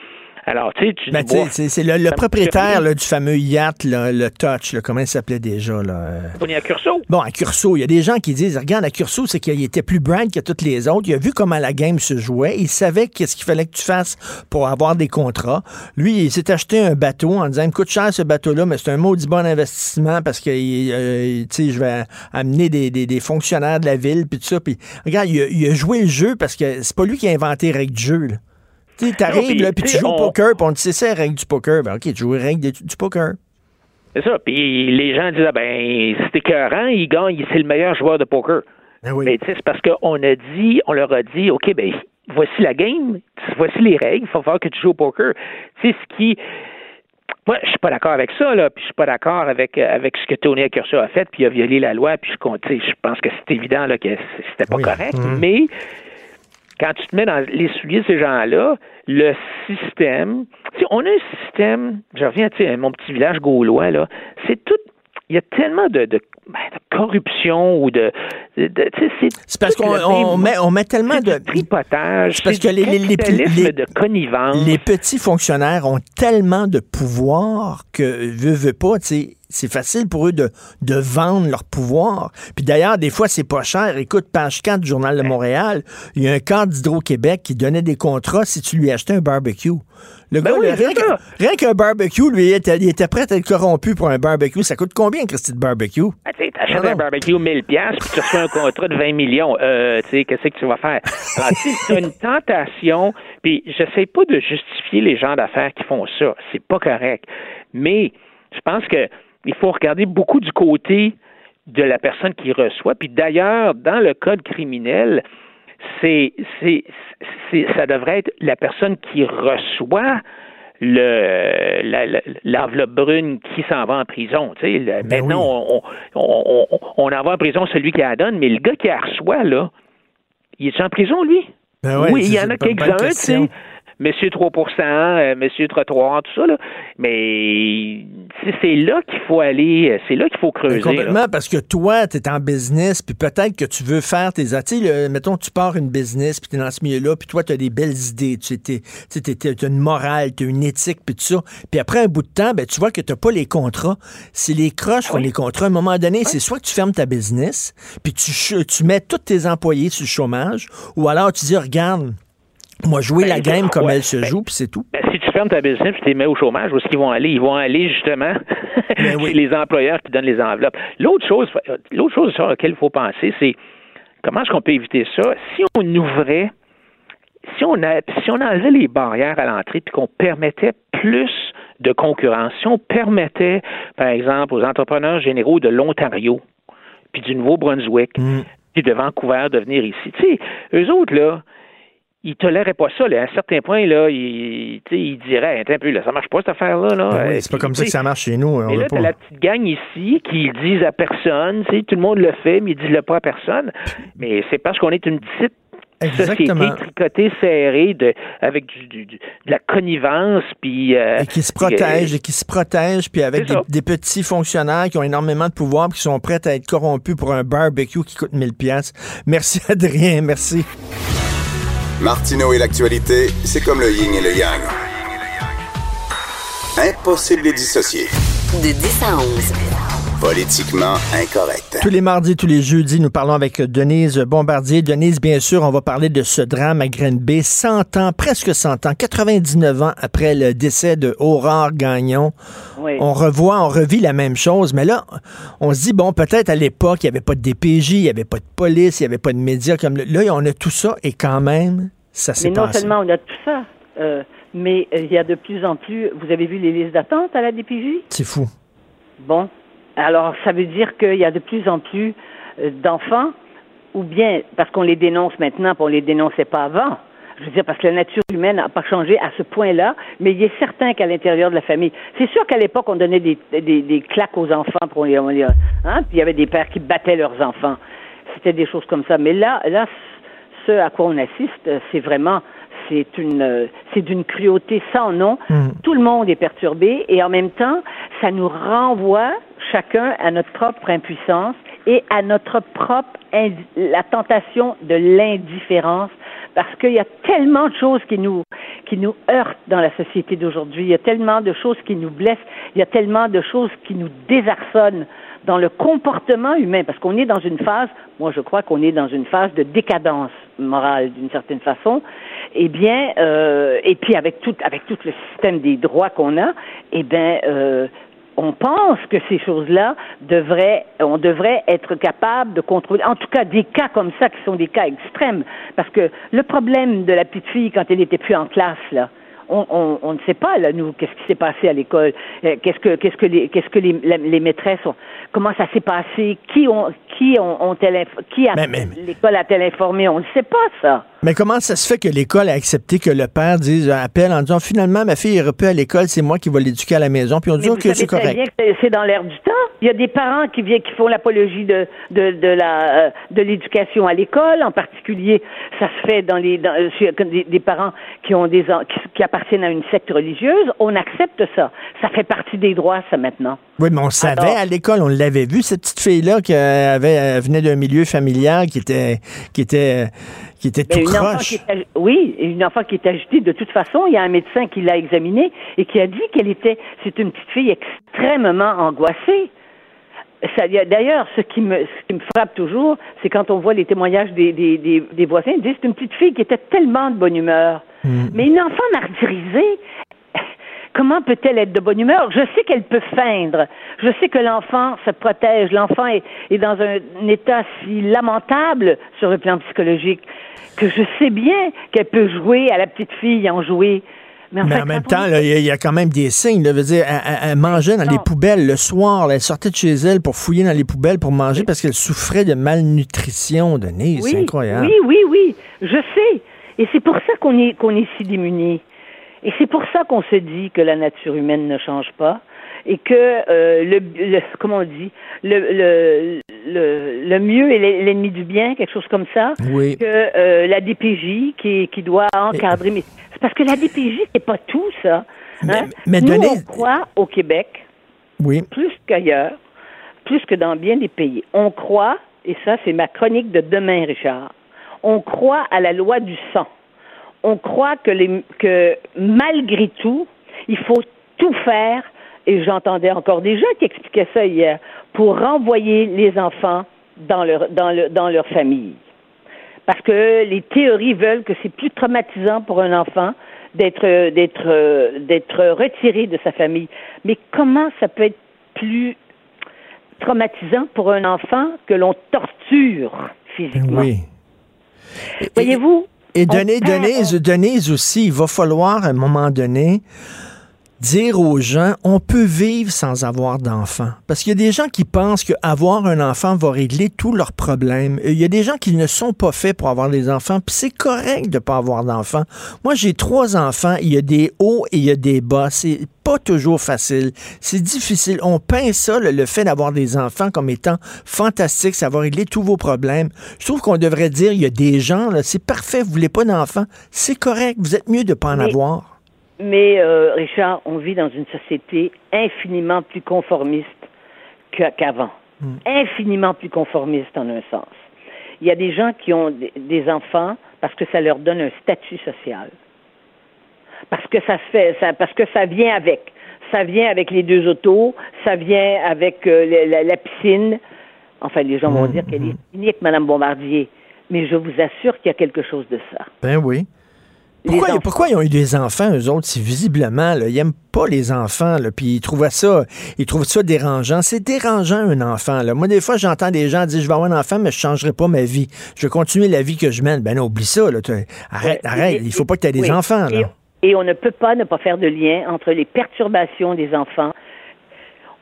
Alors, tu sais, tu ben, C'est le, propriétaire du fameux yacht, le Touch, comment il s'appelait déjà? Là? On est à Curso. Bon, à Curso, il y a des gens qui disent, regarde, à Curso, c'est qu'il était plus brand que toutes les autres. Il a vu comment la game se jouait. Il savait qu'est-ce qu'il fallait que tu fasses pour avoir des contrats. Lui, il s'est acheté un bateau en disant, il me coûte cher ce bateau-là, mais c'est un maudit bon investissement parce que, euh, tu sais, je vais amener des, fonctionnaires de la ville, puis tout ça. Puis, regarde, il a, joué le jeu parce que c'est pas lui qui a inventé les règles du jeu, là. Tu t'arrives, là, puis tu joues au poker, puis on te sait c'est règle du poker. Ben, OK, tu joues les règles du, poker. C'est ça. Puis les gens disent, ah, ben, c'est écœurant, il gagne, c'est le meilleur joueur de poker. Ben oui. Mais tu sais, c'est parce qu'on a dit, on leur a dit, OK, ben, voici la game, voici les règles, il faut faire que tu joues au poker. Tu sais, ce qui. Moi, je suis pas d'accord avec ça, là, puis je suis pas d'accord avec, avec ce que Tony Accurso a fait, puis il a violé la loi, puis je, je pense que c'est évident là, que c'était pas correct, mm-hmm. mais quand tu te mets dans les souliers de ces gens-là, le système, on a un système, je reviens à mon petit village gaulois, là, c'est tout il y a tellement de, de, ben, corruption ou de. c'est parce qu'on met, on met tellement de. tripotage. C'est parce que les, les, les, de connivence. les petits fonctionnaires ont tellement de pouvoir que, veut, veut pas, tu sais c'est facile pour eux de, de vendre leur pouvoir. Puis d'ailleurs, des fois, c'est pas cher. Écoute, page 4 du Journal de Montréal, il y a un cadre d'Hydro-Québec qui donnait des contrats si tu lui achetais un barbecue. Le ben gars, rien, qu'un barbecue, lui, il était, il était, prêt à être corrompu pour un barbecue. Ça coûte combien, Christy, de barbecue? Ah, tu achètes un barbecue 1000 puis tu reçois un contrat de 20 millions. Euh, tu sais, qu'est-ce que tu vas faire? c'est une tentation, puis j'essaie pas de justifier les gens d'affaires qui font ça. C'est pas correct. Mais je pense que il faut regarder beaucoup du côté de la personne qui reçoit. Puis d'ailleurs, dans le code criminel, c'est, c'est, ça devrait être la personne qui reçoit le, l'enveloppe brune qui s'en va en prison. Tu sais, ben maintenant, on, on, on, en va en prison celui qui la donne, mais le gars qui la reçoit, là, il est en prison, lui? Ben oui, il y en a quelques-uns, tu sais. Monsieur 3% euh, Monsieur Trottoir, tout ça, là. Mais c'est là qu'il faut aller, c'est là qu'il faut creuser. complètement, parce que toi, tu es en business, puis peut-être que tu veux faire tes... Sais, mettons, tu pars une business, puis tu es dans ce milieu-là, puis toi, tu as des belles idées, tu as une morale, tu as une éthique, puis tout ça. Puis après un bout de temps, ben, tu vois que tu pas les contrats. C'est les croches font les contrats. À un moment donné, c'est soit que tu fermes ta business, puis tu, tu mets tous tes employés sur le chômage, ou alors tu dis, regarde, moi, jouer la ben, game comme elle se ben, joue, puis c'est tout. Ben, si tu fermes ta business et tu les mets au chômage, où est-ce qu'ils vont aller? Ils vont aller justement chez les employeurs qui donnent les enveloppes. L'autre chose, l'autre chose sur laquelle il faut penser, c'est comment est-ce qu'on peut éviter ça? Si on ouvrait, si on, a, si on enlevait les barrières à l'entrée puis qu'on permettait plus de concurrence, si on permettait, par exemple, aux entrepreneurs généraux de l'Ontario puis du Nouveau-Brunswick, mm. puis de Vancouver de venir ici, tu sais, eux autres, là, il tolérait pas ça. À un certain point, là, il, il dirait un peu, là, ça marche pas cette affaire-là. Là. Ben oui, c'est pas comme ça que ça marche chez nous. Et là, t'as la petite gang ici qui le disent à personne. Tout le monde le fait, mais ils disent le pas à personne. Mais c'est parce qu'on est une petite Exactement. société tricotée, serrée, de, avec du, de la connivence, puis... Euh, et qui se protège, et qui se protège, puis avec des, petits fonctionnaires qui ont énormément de pouvoir, puis qui sont prêts à être corrompus pour un barbecue qui coûte 1000 pièces. Merci Adrien, merci. Martineau et l'actualité, c'est comme le yin et le yang. Impossible de dissocier. De 10 à 11. Politiquement incorrect. Tous les mardis, tous les jeudis, nous parlons avec Denise Bombardier. Denise, bien sûr, on va parler de ce drame à Grenby. 100 ans, presque 100 ans, 99 ans après le décès de Aurore Gagnon. On revoit, on revit la même chose, mais là, on se dit, bon, peut-être à l'époque, il n'y avait pas de DPJ, il n'y avait pas de police, il n'y avait pas de médias comme là, on a tout ça et quand même, ça s'est passé. Mais non seulement on a tout ça, euh, mais euh, il y a de plus en plus. Vous avez vu les listes d'attente à la DPJ? C'est fou. Bon, alors ça veut dire qu'il y a de plus en plus euh, d'enfants, ou bien parce qu'on les dénonce maintenant, puis on les dénonçait pas avant. Je veux dire, parce que la nature humaine n'a pas changé à ce point-là, mais il est certain qu'à l'intérieur de la famille, c'est sûr qu'à l'époque, on donnait des, des, des, claques aux enfants pour les, hein, puis il y avait des pères qui battaient leurs enfants. C'était des choses comme ça. Mais là, là, ce à quoi on assiste, c'est vraiment c'est une c'est d'une cruauté sans nom. Mm. Tout le monde est perturbé et en même temps, ça nous renvoie chacun à notre propre impuissance et à notre propre la tentation de l'indifférence. Parce qu'il y a tellement de choses qui nous qui nous heurtent dans la société d'aujourd'hui, il y a tellement de choses qui nous blessent, il y a tellement de choses qui nous désarçonnent dans le comportement humain, parce qu'on est dans une phase, moi je crois qu'on est dans une phase de décadence morale d'une certaine façon, eh bien, euh, et puis avec tout, avec tout le système des droits qu'on a, eh bien, euh, on pense que ces choses-là devraient, on devrait être capable de contrôler, en tout cas des cas comme ça qui sont des cas extrêmes, parce que le problème de la petite fille quand elle n'était plus en classe là, on, ne sait pas là nous qu'est-ce qui s'est passé à l'école, euh, qu'est-ce que qu'est-ce que les qu'est-ce que les, les maîtresses ont, comment ça s'est passé, qui ont qui ont, ont qui a l'école a-t-elle informé, on ne sait pas ça. Mais comment ça se fait que l'école a accepté que le père dise euh, appelle en disant finalement ma fille est plus à l'école, c'est moi qui vais l'éduquer à la maison, puis on dit que c'est correct. C'est dans l'air du temps. Il y a des parents qui viennent qui font l'apologie de de, de la euh, de l'éducation à l'école, en particulier ça se fait dans les dans, des, des, parents qui ont des qui, qui appartiennent à une secte religieuse, on accepte ça. Ça fait partie des droits ça maintenant. Oui, mais on savait à l'école, on l'avait vu cette petite fille là qui avait venait d'un milieu familial qui était qui était qui était tout croche. oui, une enfant qui est agitée de toute façon. Il y a un médecin qui l'a examinée et qui a dit qu'elle était, c'est une petite fille extrêmement angoissée. D'ailleurs, ce qui me, ce qui me frappe toujours, c'est quand on voit les témoignages des, des, des, voisins, ils disent c'est une petite fille qui était tellement de bonne humeur. Hmm. Mais une enfant martyrisée, Comment peut-elle être de bonne humeur? Je sais qu'elle peut feindre. Je sais que l'enfant se protège. L'enfant est, dans un, état si lamentable sur le plan psychologique que je sais bien qu'elle peut jouer à la petite fille, en jouer. Mais en, même temps, il y, a quand même des signes. Là, veut dire, elle, mangeait dans les poubelles le soir. elle sortait de chez elle pour fouiller dans les poubelles pour manger parce qu'elle souffrait de malnutrition. de Oui, c'est incroyable. Oui, oui, oui. Je sais. Et c'est pour ça qu'on est, qu'on est si démunis. Et c'est pour ça qu'on se dit que la nature humaine ne change pas et que euh, le, comment on dit le, le, le, le mieux est l'ennemi du bien, quelque chose comme ça. Oui. Que euh, la DPJ qui, qui doit encadrer. Mais c'est parce que la DPJ c'est pas tout ça. Hein? Mais, Nous, on croit au Québec, oui. plus qu'ailleurs, plus que dans bien des pays. On croit, et ça c'est ma chronique de demain, Richard. On croit à la loi du sang on croit que, les, que malgré tout, il faut tout faire, et j'entendais encore des gens qui expliquaient ça hier, pour renvoyer les enfants dans leur, dans, le, dans leur famille. Parce que les théories veulent que c'est plus traumatisant pour un enfant d'être, d'être, d'être retiré de sa famille. Mais comment ça peut être plus traumatisant pour un enfant que l'on torture physiquement? Oui. Voyez-vous, et Denise, Denise, Denise aussi, il va falloir à un moment donné dire aux gens, on peut vivre sans avoir d'enfants. Parce qu'il y a des gens qui pensent qu'avoir un enfant va régler tous leurs problèmes. Il y a des gens qui ne sont pas faits pour avoir des enfants, puis c'est correct de pas avoir d'enfants. Moi, j'ai trois enfants, il y a des hauts et il y a des bas. C'est pas toujours facile. C'est difficile. On peint ça, le, fait d'avoir des enfants, comme étant fantastique, ça va régler tous vos problèmes. Je trouve qu'on devrait dire, il y a des gens, là, c'est parfait, vous voulez pas d'enfants, c'est correct, vous êtes mieux de pas en avoir. Mais, euh, Richard, on vit dans une société infiniment plus conformiste qu'avant. Hmm. Infiniment plus conformiste en un sens. Il y a des gens qui ont des enfants parce que ça leur donne un statut social. Parce que ça se fait, ça, parce que ça vient avec. Ça vient avec les deux autos, ça vient avec euh, la, piscine. Enfin, les gens vont hmm. dire qu'elle est cynique, Madame Bombardier. Mais je vous assure qu'il y a quelque chose de ça. Ben oui. Pourquoi, ils ont eu des enfants, eux autres, si visiblement, là, ils n'aiment pas les enfants, puis ils trouvaient ça, ils trouvent ça dérangeant. C'est dérangeant, un enfant. Là. Moi, des fois, j'entends des gens dire, je vais avoir un enfant, mais je ne changerai pas ma vie. Je vais continuer la vie que je mène. Ben non, oublie ça. Là. Arrête, arrête. Il faut pas que tu aies des enfants. Là. Et, on ne peut pas ne pas faire de lien entre les perturbations des enfants.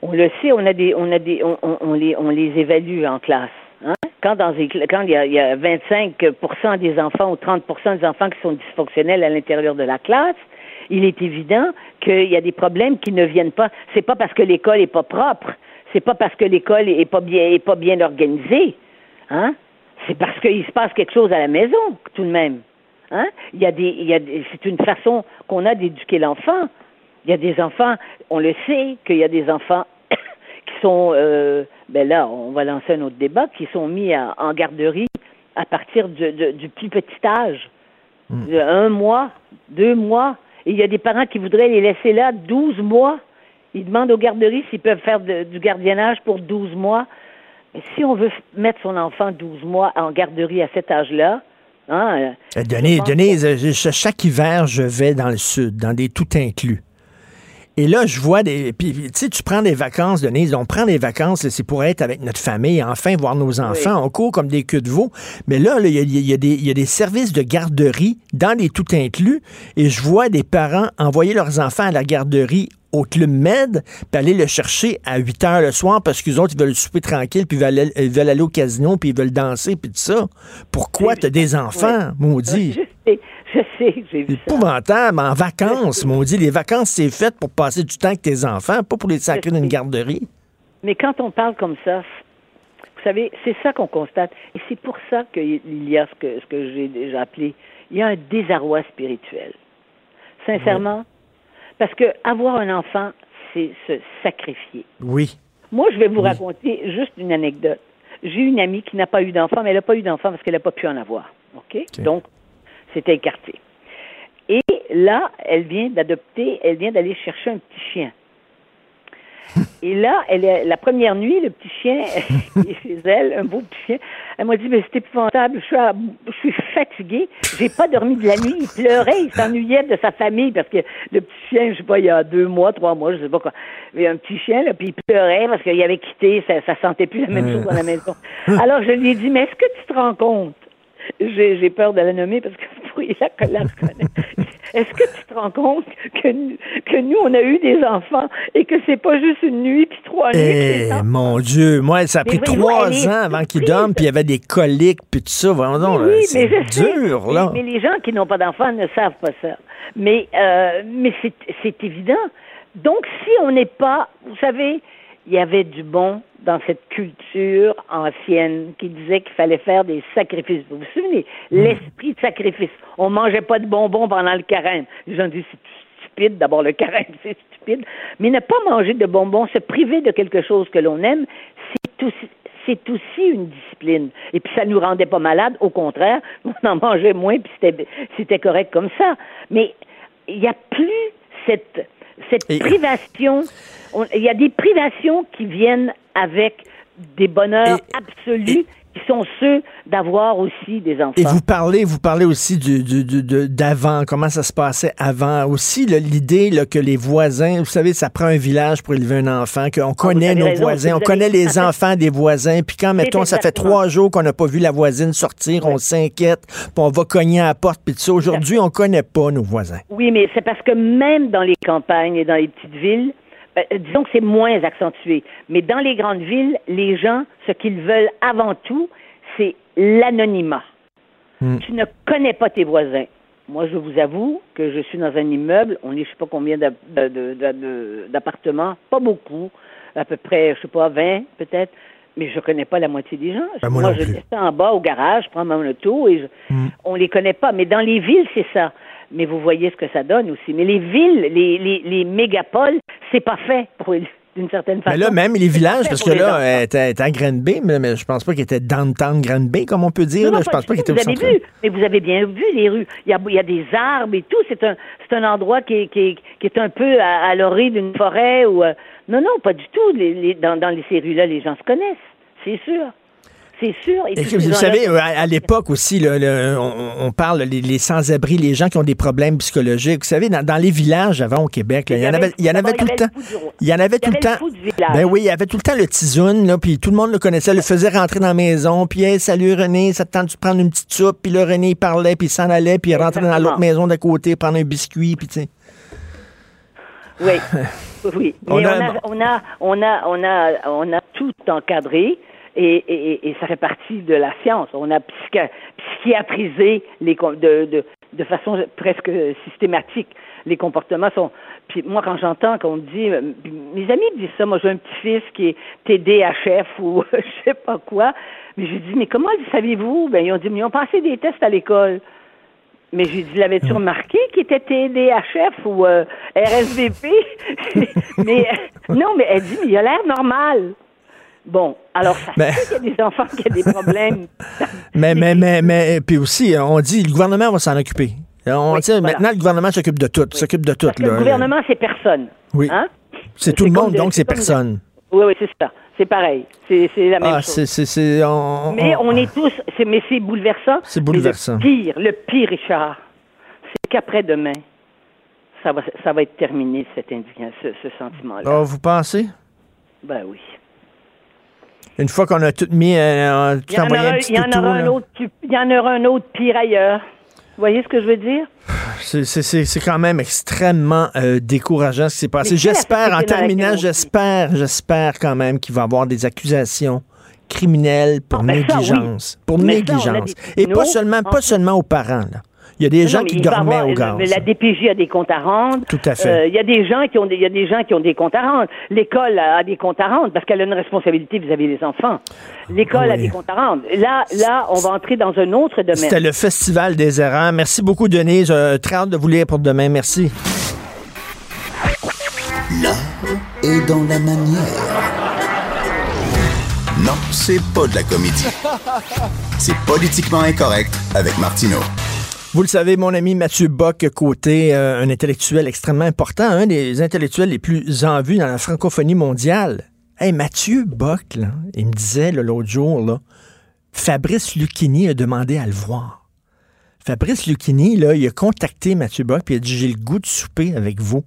On le sait, on a des, on a des, on, on- on les, on les évalue en classe. Hein? Quand dans quand il y a, il y a 25% des enfants ou 30% des enfants qui sont dysfonctionnels à l'intérieur de la classe, il est évident qu'il y a des problèmes qui ne viennent pas. C'est pas parce que l'école est pas propre, c'est pas parce que l'école est pas bien, pas bien organisée, hein? C'est parce qu'il se passe quelque chose à la maison, tout de même. Hein? Il y a des, il y a des- c'est une façon qu'on a d'éduquer l'enfant. Il y a des enfants, on le sait, qu'il y a des enfants qui sont, euh, ben là, on va lancer un autre débat, qui sont mis à- en garderie à partir du, de- du plus petit âge, de un mois, deux mois. Et il y a des parents qui voudraient les laisser là 12 mois. Ils demandent aux garderies s'ils peuvent faire de- du gardiennage pour 12 mois. Mais si on veut mettre son enfant 12 mois en garderie à cet âge-là, hein, Euh, euh, je- chaque hiver, je vais dans le sud, dans des tout inclus. Et là, je vois des. Puis, tu sais, tu prends des vacances, Denise. On prend des vacances, c'est pour être avec notre famille, enfin voir nos enfants. On court comme des queues de veau. Mais là, il y, a- il y a des- il y a des services de garderie dans les tout inclus. Et je vois des parents envoyer leurs enfants à la garderie au Club Med, puis aller le chercher à 8 heures le soir parce qu'ils autres, ils veulent souper tranquille, puis ils veulent aller, ils veulent aller au casino, puis ils veulent danser, puis tout ça. Pourquoi C'est t'as des enfants, maudit? je sais, j'ai vu ça. épouvantable. En vacances, maudit. Les vacances, c'est fait pour passer du temps avec tes enfants, pas pour les sacrer dans une garderie. Mais quand on parle comme ça, vous savez, c'est ça qu'on constate. Et c'est pour ça qu'il y a ce que, ce que j'ai déjà appelé, il y a un désarroi spirituel. Sincèrement, parce que avoir un enfant, c'est se sacrifier. Oui. Moi, je vais vous raconter juste une anecdote. J'ai une amie qui n'a pas eu d'enfant, mais elle n'a pas eu d'enfant parce qu'elle n'a pas pu en avoir. OK? Donc, c'était écarté. Et là, elle vient d'adopter, elle vient d'aller chercher un petit chien. Et là, elle est, la première nuit, le petit chien est chez elle, un beau petit chien. Elle m'a dit, mais c'est épouvantable, je suis, à- je suis fatiguée, j'ai pas dormi de la nuit. Il pleurait, il s'ennuyait de sa famille parce que le petit chien, je sais pas, il y a deux mois, trois mois, je sais pas quoi, il y a un petit chien, là, puis il pleurait parce qu'il avait quitté, ça, ça sentait plus la même chose dans la maison. Alors, je lui ai dit, mais est-ce que tu te rends compte? J'ai j'ai peur de la nommer parce que la, la. Est-ce que tu te rends compte que, nous- que nous, on a eu des enfants et que c'est pas juste une nuit puis trois nuits? Eh, mon Dieu. Moi, ça a pris trois ans avant qu'il surprise. dorme, puis il y avait des coliques, puis tout ça. Vraiment, non, Oui, c'est sais. dur, Mais- là. Mais, les gens qui n'ont pas d'enfants ne savent pas ça. Mais, euh, mais c'est, c'est évident. Donc, si on n'est pas, vous savez, il y avait du bon dans cette culture ancienne qui disait qu'il fallait faire des sacrifices. Vous vous souvenez? L'esprit de sacrifice. On mangeait pas de bonbons pendant le carême. Les gens disent c'est stupide, d'abord le carême, c'est stupide. Mais ne pas manger de bonbons, se priver de quelque chose que l'on aime, c'est aussi, c'est aussi une discipline. Et puis ça nous rendait pas malades, au contraire, on en mangeait moins, puis c'était, c'était correct comme ça. Mais il n'y a plus cette, cette Et- privation. On- Il y a des privations qui viennent avec des bonheurs Et- absolus qui sont ceux d'avoir aussi des enfants. Et vous parlez, vous parlez aussi du, d'avant, comment ça se passait avant. Aussi, l'idée que les voisins, vous savez, ça prend un village pour élever un enfant, qu'on connaît Ah, avez nos raison, voisins, on avez- connaît les enfants des voisins, puis quand, mettons, ça fait trois jours qu'on n'a pas vu la voisine sortir, on s'inquiète, puis on va cogner à la porte, puis tout ça. Aujourd'hui, on connaît pas nos voisins. Oui, mais c'est parce que même dans les campagnes et dans les petites villes, euh, disons que c'est moins accentué, mais dans les grandes villes, les gens, ce qu'ils veulent avant tout, c'est l'anonymat. Tu ne connais pas tes voisins. Moi, je vous avoue que je suis dans un immeuble, on est je sais pas combien d'appartements, pas beaucoup, à peu près, je sais pas, 20 peut-être, mais je connais pas la moitié des gens. Ben, moi je descends en bas au garage, je prends mon auto et je, Mm. on les connaît pas. Mais dans les villes, c'est ça. Mais vous voyez ce que ça donne aussi. Mais les villes, les, les, les mégapoles, c'est pas fait pour d'une certaine façon. Mais là, même les villages, pas parce que là, elle était, elle était à Granby, mais, mais je pense pas qu'il était downtown Granby, comme on peut dire. Non, là. je pense pas qu'il tout, était au vous avez centre. vu, mais vous avez bien vu les rues. Il y a, il y a des arbres et tout. C'est un, c'est un endroit qui est, qui est, qui est un peu à, à l'orée d'une forêt ou. euh, non, non, pas du tout. Les, les- dans, dans les- ces rues-là, les gens se connaissent. C'est sûr. C'est sûr. Et Et vous savez, euh, à, à l'époque aussi, le- on, on parle les, les sans-abri, les gens qui ont des problèmes psychologiques. Vous savez, dans, dans les villages avant au Québec, là, il y en avait, il y en avait tout le temps. Il y en avait tout le temps. Ben oui, il y avait tout le temps le tizoun, là, puis tout le monde le connaissait, le faisait rentrer dans la maison, puis hey, salut René, ça te tente de prendre une petite soupe, puis là René il parlait, puis il s'en allait, puis il rentrait dans l'autre maison d'à côté, prendre un biscuit, puis tu sais. Oui. Oui, mais On on a- a, on a, on a, on a, on a tout encadré et, et, et ça fait partie de la science. On a psychiatrisé les de, de, de façon presque systématique. Les comportements sont. Puis moi, quand j'entends qu'on me dit, euh, mes amis me disent ça. Moi, j'ai un petit-fils qui est TDHF ou je sais pas quoi. Mais je dis, mais comment le saviez-vous Ben ils ont dit, mais ils ont passé des tests à l'école. Mais j'ai dit, l'avais-tu remarqué qu'il était TDHF ou euh, RSVP? mais non, mais elle dit, mais il a l'air normal. Bon, alors ça Mais- qu'il y a des enfants qui ont des problèmes. Mais, mais, mais, mais, puis aussi, on dit, le gouvernement va s'en occuper. On Oui, dit, voilà. maintenant, le gouvernement s'occupe de tout, s'occupe de tout. Là. le gouvernement, c'est personne. Oui. Hein? C'est tout le monde, de- donc c'est personne. Oui, oui, c'est ça. C'est pareil. C'est c'est la même Ah, chose. c'est, c'est, c'est, on- Mais on- on est tous, c'est- mais c'est bouleversant. C'est bouleversant. Le pire, le pire, Richard, c'est qu'après-demain, ça va, ça va être terminé, cette indignation, ce, ce sentiment-là. Ah, vous pensez? Ben oui. Une fois qu'on a tout mis, euh, tout Il y en envoyé aura, un petit il y en aura un autre, il y en aura un autre pire ailleurs. Vous voyez ce que je veux dire? C'est, quand même extrêmement euh, décourageant ce qui s'est passé. J'espère, en terminant, j'espère, j'espère quand même qu'il va y avoir des accusations criminelles pour Ah, ben ça, négligence. Pour Mais négligence. Et pas seulement, pas fait. seulement aux parents, là. Il y a des gens Non, qui dormaient avoir- au gaz. mais La DPJ a des comptes à rendre. Tout à fait. Euh, Il y a des gens qui ont des, il y a des gens qui ont des comptes à rendre. L'école a des comptes à rendre parce qu'elle a une responsabilité vis-à-vis des enfants. L'école a des comptes à rendre. Là, là, on va entrer dans un autre domaine. C'était le Festival des erreurs. Merci beaucoup, Denise. Euh, très hâte de vous lire pour demain. Merci. L'art est dans la manière. Non, c'est pas de la comédie. C'est politiquement incorrect avec Martineau. Vous le savez, mon ami Mathieu Bock, côté euh, un intellectuel extrêmement important, un des intellectuels les plus en vue dans la francophonie mondiale. Hey, Mathieu Bock, là, il me disait l'autre jour, là, Fabrice Lucchini a demandé à le voir. Fabrice Lucchini, il a contacté Mathieu Bock puis il a dit J'ai le goût de souper avec vous.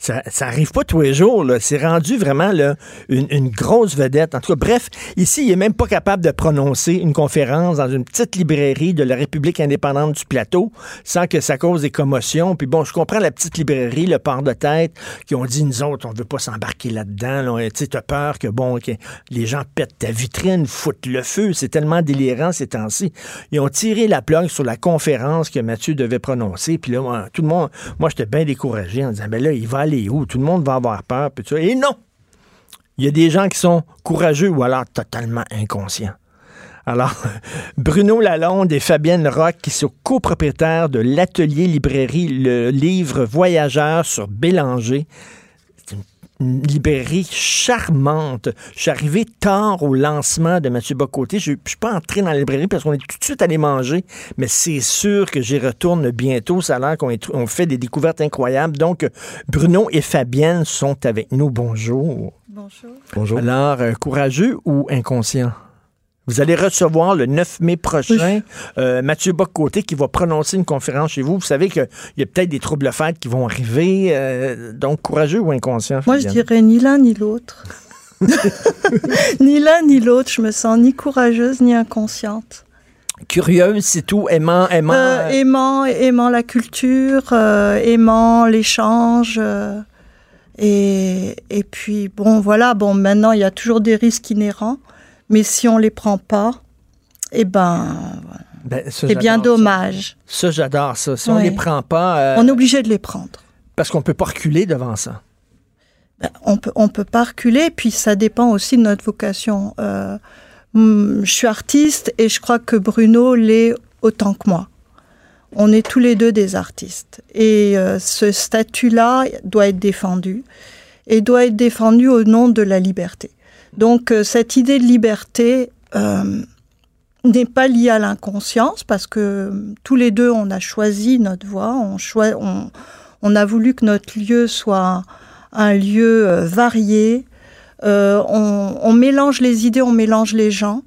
Ça, ça arrive pas tous les jours. C'est rendu vraiment là, une, grosse vedette. En tout cas, bref, ici, il est même pas capable de prononcer une conférence dans une petite librairie de la République indépendante du Plateau sans que ça cause des commotions. Puis bon, je comprends la petite librairie, le port de tête, qui ont dit, nous autres, on veut pas s'embarquer là-dedans. Là. Tu t'as peur que, bon, que les gens pètent ta vitrine, foutent le feu. C'est tellement délirant ces temps-ci. Ils ont tiré la plug sur la conférence que Mathieu devait prononcer. Puis là, tout le monde, moi, j'étais bien découragé en disant, ben là, il va aller où? Tout le monde va avoir peur. Et non! Il y a des gens qui sont courageux ou alors totalement inconscients. Alors, Bruno Lalonde et Fabienne Rock, qui sont copropriétaires de l'atelier librairie Le Livre Voyageur sur Bélanger. Librairie charmante. Je suis arrivé tard au lancement de Mathieu Bocoté. Je ne suis pas entré dans la librairie parce qu'on est tout de suite allé manger, mais c'est sûr que j'y retourne bientôt. Ça a l'air qu'on on fait des découvertes incroyables. Donc, Bruno et Fabienne sont avec nous. Bonjour. Bonjour. Bonjour. Alors, euh, courageux ou inconscient? Vous allez recevoir le 9 mai prochain euh, Mathieu Bock-Côté qui va prononcer une conférence chez vous. Vous savez qu'il y a peut-être des troubles fêtes qui vont arriver. euh, donc, courageux ou inconscient? Moi, je dirais ni l'un ni l'autre. ni l'un ni l'autre. Je me sens ni courageuse ni inconsciente. Curieuse, c'est tout. Aimant, aimant. Euh, euh, aimant, aimant la culture, euh, aimant l'échange. et, et puis, bon, voilà. Bon, maintenant, il y a toujours des risques inhérents. Mais si on les prend pas, eh ben, ben, c'est bien j'adore ça. dommage. Ça, j'adore ça. Si on Ouais. les prend pas, euh, On est obligé de les prendre. parce qu'on peut pas reculer devant ça. Ben, on peut, on peut pas reculer, puis ça dépend aussi de notre vocation. Euh, hum, je suis artiste et je crois que Bruno l'est autant que moi. On est tous les deux des artistes. Et euh, ce statut-là doit être défendu et doit être défendu au nom de la liberté. Donc euh, cette idée de liberté euh, n'est pas liée à l'inconscience parce que euh, tous les deux on a choisi notre voie, on, a voulu que notre lieu soit un lieu varié. On mélange les idées, on mélange les gens.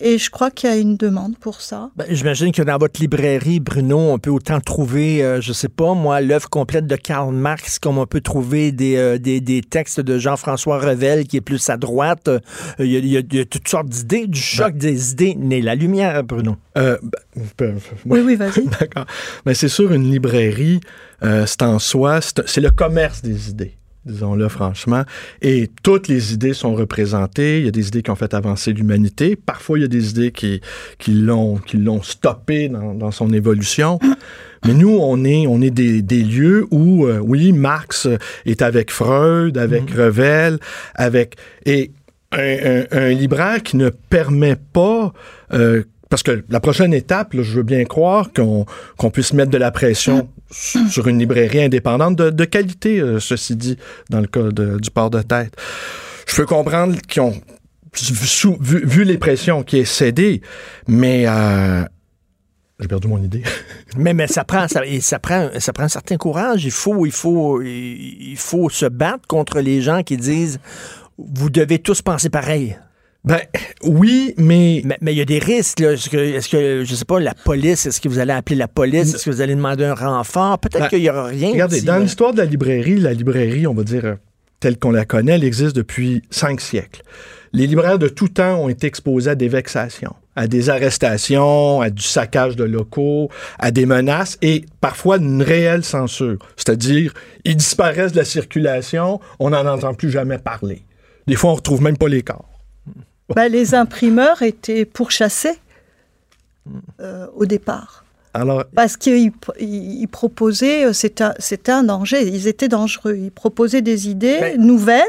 Et je crois qu'il y a une demande pour ça. Ben, J'imagine que dans votre librairie, Bruno, on peut autant trouver, euh, je sais pas, moi, l'œuvre complète de Karl Marx, comme on peut trouver des, euh, des, des textes de Jean-François Revel, qui est plus à droite. Euh, Il y, a- y y toutes sortes d'idées, du choc des idées, né la lumière, Bruno. Euh, ben, ben, Oui, oui, vas-y. D'accord. Mais c'est sûr, une librairie, euh, c'est en soi, c'est c'est le commerce des idées. Disons-le franchement. Et toutes les idées sont représentées. Il y a des idées qui ont fait avancer l'humanité. Parfois, il y a des idées qui, qui l'ont, qui l'ont stoppé dans, dans, son évolution. Mais nous, on est, on est des, des lieux où, euh, oui, Marx est avec Freud, avec mm. Revel, avec... Et un, un, un, libraire qui ne permet pas... Euh, parce que la prochaine étape, là, je veux bien croire qu'on qu'on puisse mettre de la pression sur une librairie indépendante de, qualité, euh, ceci dit, dans le cas du port de tête. Je peux comprendre qu'ils ont vu, les pressions qui est cédé, mais euh, j'ai perdu mon idée. mais mais ça prend ça prend ça prend un certain courage. Il faut il faut il faut se battre contre les gens qui disent vous devez tous penser pareil. Ben oui, mais mais il y a des risques. Est-ce que, est que, je sais pas, la police, est-ce que vous allez appeler la police? Est-ce que vous allez demander un renfort? Peut-être ben, qu'il y aura rien. Regardez, dans l'histoire de la librairie, la librairie, on va dire, euh, telle qu'on la connaît, elle existe depuis cinq siècles. Les libraires de tout temps ont été exposés à des vexations, à des arrestations, à du saccage de locaux, à des menaces et parfois une réelle censure. C'est-à-dire, ils disparaissent de la circulation, on n'en entend plus jamais parler. Des fois, on retrouve même pas les corps. Ben, les imprimeurs étaient pourchassés euh, au départ. Alors, Parce qu'ils ils proposaient, c'était un, un, danger, ils étaient dangereux. Ils proposaient des idées nouvelles,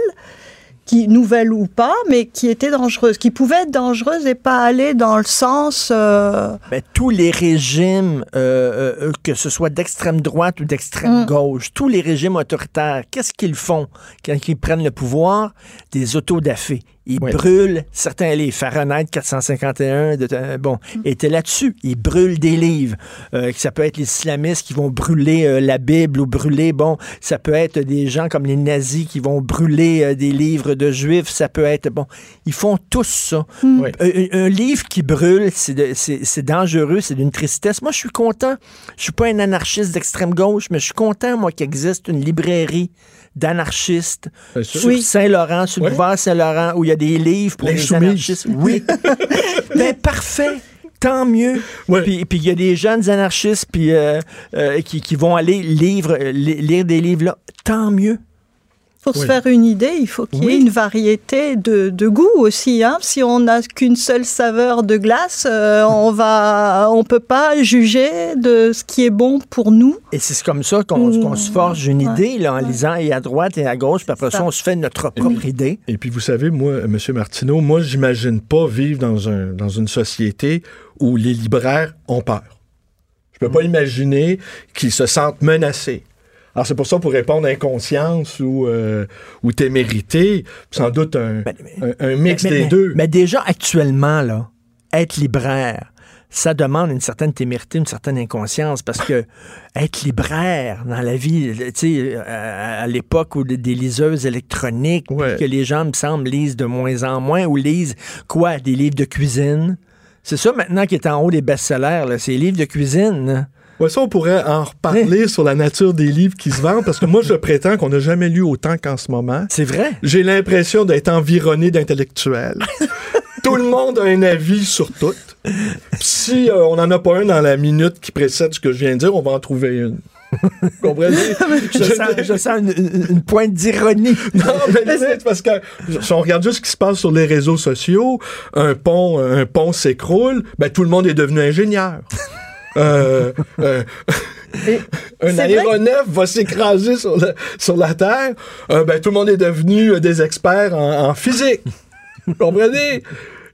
qui, nouvelles ou pas, mais qui étaient dangereuses, qui pouvaient être dangereuses et pas aller dans le sens... Euh... Tous les régimes, euh, euh, que ce soit d'extrême droite ou d'extrême mm. gauche, tous les régimes autoritaires, qu'est-ce qu'ils font quand ils prennent le pouvoir? Des autodafés il oui. brûle certains livres. Fahrenheit 451, de, euh, bon, mm. était là-dessus. Il brûle des livres. Euh, ça peut être les islamistes qui vont brûler euh, la Bible ou brûler, bon, ça peut être des gens comme les nazis qui vont brûler euh, des livres de juifs. Ça peut être, bon, ils font tous ça. Mm. Oui. Un, un, livre qui brûle, c'est dangereux, c'est d'une tristesse. Moi, je suis content. Je suis pas un anarchiste d'extrême gauche, mais je suis content, moi, qu'il existe une librairie d'anarchistes sur oui. Saint-Laurent, sur le boulevard Saint-Laurent, où il y a des livres pour les, les anarchistes. Oui. ben, parfait tant mieux. Ouais. Puis il y a des jeunes anarchistes puis, euh, euh, qui, qui, vont aller livre, lire des livres là. Tant mieux. Pour oui. se faire une idée, il faut qu'il y ait oui. une variété de, de goûts aussi. Hein. Si on n'a qu'une seule saveur de glace, euh, on va, on peut pas juger de ce qui est bon pour nous. Et c'est comme ça qu'on mmh. qu se forge une idée là, en ouais. lisant et à droite et à gauche. Puis après ça, ça on se fait notre propre idée. Et puis vous savez, moi, M. Martineau, moi, j'imagine pas vivre dans, un, dans une société où les libraires ont peur. Je peux mmh. pas imaginer qu'ils se sentent menacés. Alors, c'est pour ça, pour répondre à inconscience ou, euh, ou témérité, sans doute un, mais, un, un mix mais, des deux. Mais déjà, actuellement, là, être libraire, ça demande une certaine témérité, une certaine inconscience, parce que être libraire dans la vie, tu sais, à, à l'époque où des liseuses électroniques, ouais. que les gens, me semble, lisent de moins en moins, ou lisent quoi? Des livres de cuisine. C'est ça maintenant qui est en haut des best-sellers, c'est les livres de cuisine. Ouais, ça, on pourrait en reparler hein? sur la nature des livres qui se vendent, parce que moi, je prétends qu'on n'a jamais lu autant qu'en ce moment. C'est vrai? J'ai l'impression d'être environné d'intellectuels. tout le monde a un avis sur tout. Si euh, on n'en a pas un dans la minute qui précède ce que je viens de dire, on va en trouver une. comprenez? je, sens, je sens une, une, une pointe d'ironie. Non, mais c'est parce que si on regarde juste ce qui se passe sur les réseaux sociaux, un pont, un pont s'écroule, ben tout le monde est devenu ingénieur. Euh, euh, un aéronef va s'écraser sur, sur, la Terre, euh, ben, tout le monde est devenu des experts en, en physique. Vous comprenez?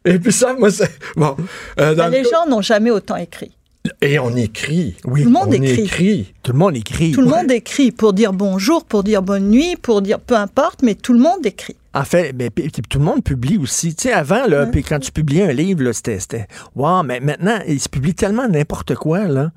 Et puis ça, moi, c'est... Bon, les gens n'ont jamais autant écrit. Et on écrit. Oui, tout le monde on écrit. écrit. Tout le monde écrit. Tout le monde écrit pour dire bonjour, pour dire bonne nuit, pour dire peu importe, mais tout le monde écrit. En fait, ben, tout le monde publie aussi. Tu sais, avant, là, ouais. quand tu publiais un livre, c'était, wow, mais maintenant, il se publie tellement n'importe quoi, là.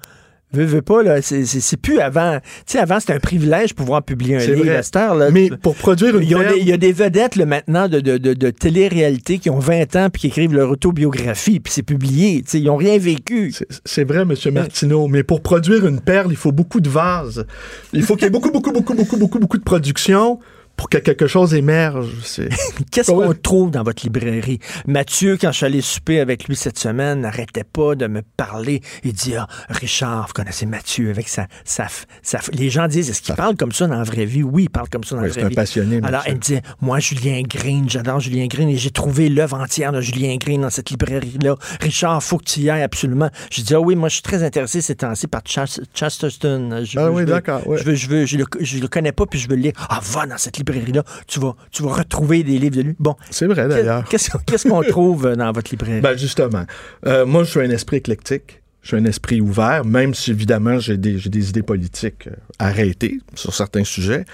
Veux, veux pas, là, c'est plus avant. Tu sais, avant, c'était un privilège de pouvoir publier un livre à heure, là. Mais pour produire une Il y, a des, il y a des vedettes, là, maintenant, de, de, de, de télé-réalité qui ont 20 ans puis qui écrivent leur autobiographie, puis c'est publié. Tu sais, ils n'ont rien vécu. C'est vrai, M. Martineau, mais pour produire une perle, il faut beaucoup de vases. Il faut qu'il y ait beaucoup, beaucoup, beaucoup, beaucoup, beaucoup, beaucoup de production pour que quelque chose émerge. C'est... Qu'est-ce qu'on trouve dans votre librairie? Mathieu, quand je suis allé souper avec lui cette semaine, n'arrêtait pas de me parler. Il dit, ah, Richard, vous connaissez Mathieu avec sa... sa, sa- les gens disent, est-ce qu'il parle comme ça dans la vraie vie? Oui, il parle comme ça dans la c'est vraie un vie. passionné, Alors, elle me disait, moi, Julien Green, j'adore Julien Green et j'ai trouvé l'œuvre entière de Julien Green dans cette librairie-là. Richard, faut que tu y ailles absolument. Je dis, ah oui, moi, je suis très intéressé ces temps-ci par Chas- Chesterton. Je Ah veux- oui, d'accord, ouais. Je veux, je veux, je le, je le connais pas puis je veux le lire. Ah, va dans cette librairie-là. Tu vas, tu vas retrouver des livres de lui. Bon. C'est vrai, d'ailleurs. Qu'est-ce qu'on trouve euh, dans votre librairie? Ben justement, Euh, moi je suis un esprit éclectique, je suis un esprit ouvert, même si évidemment j'ai des, j'ai des idées politiques euh, arrêtées sur certains sujets.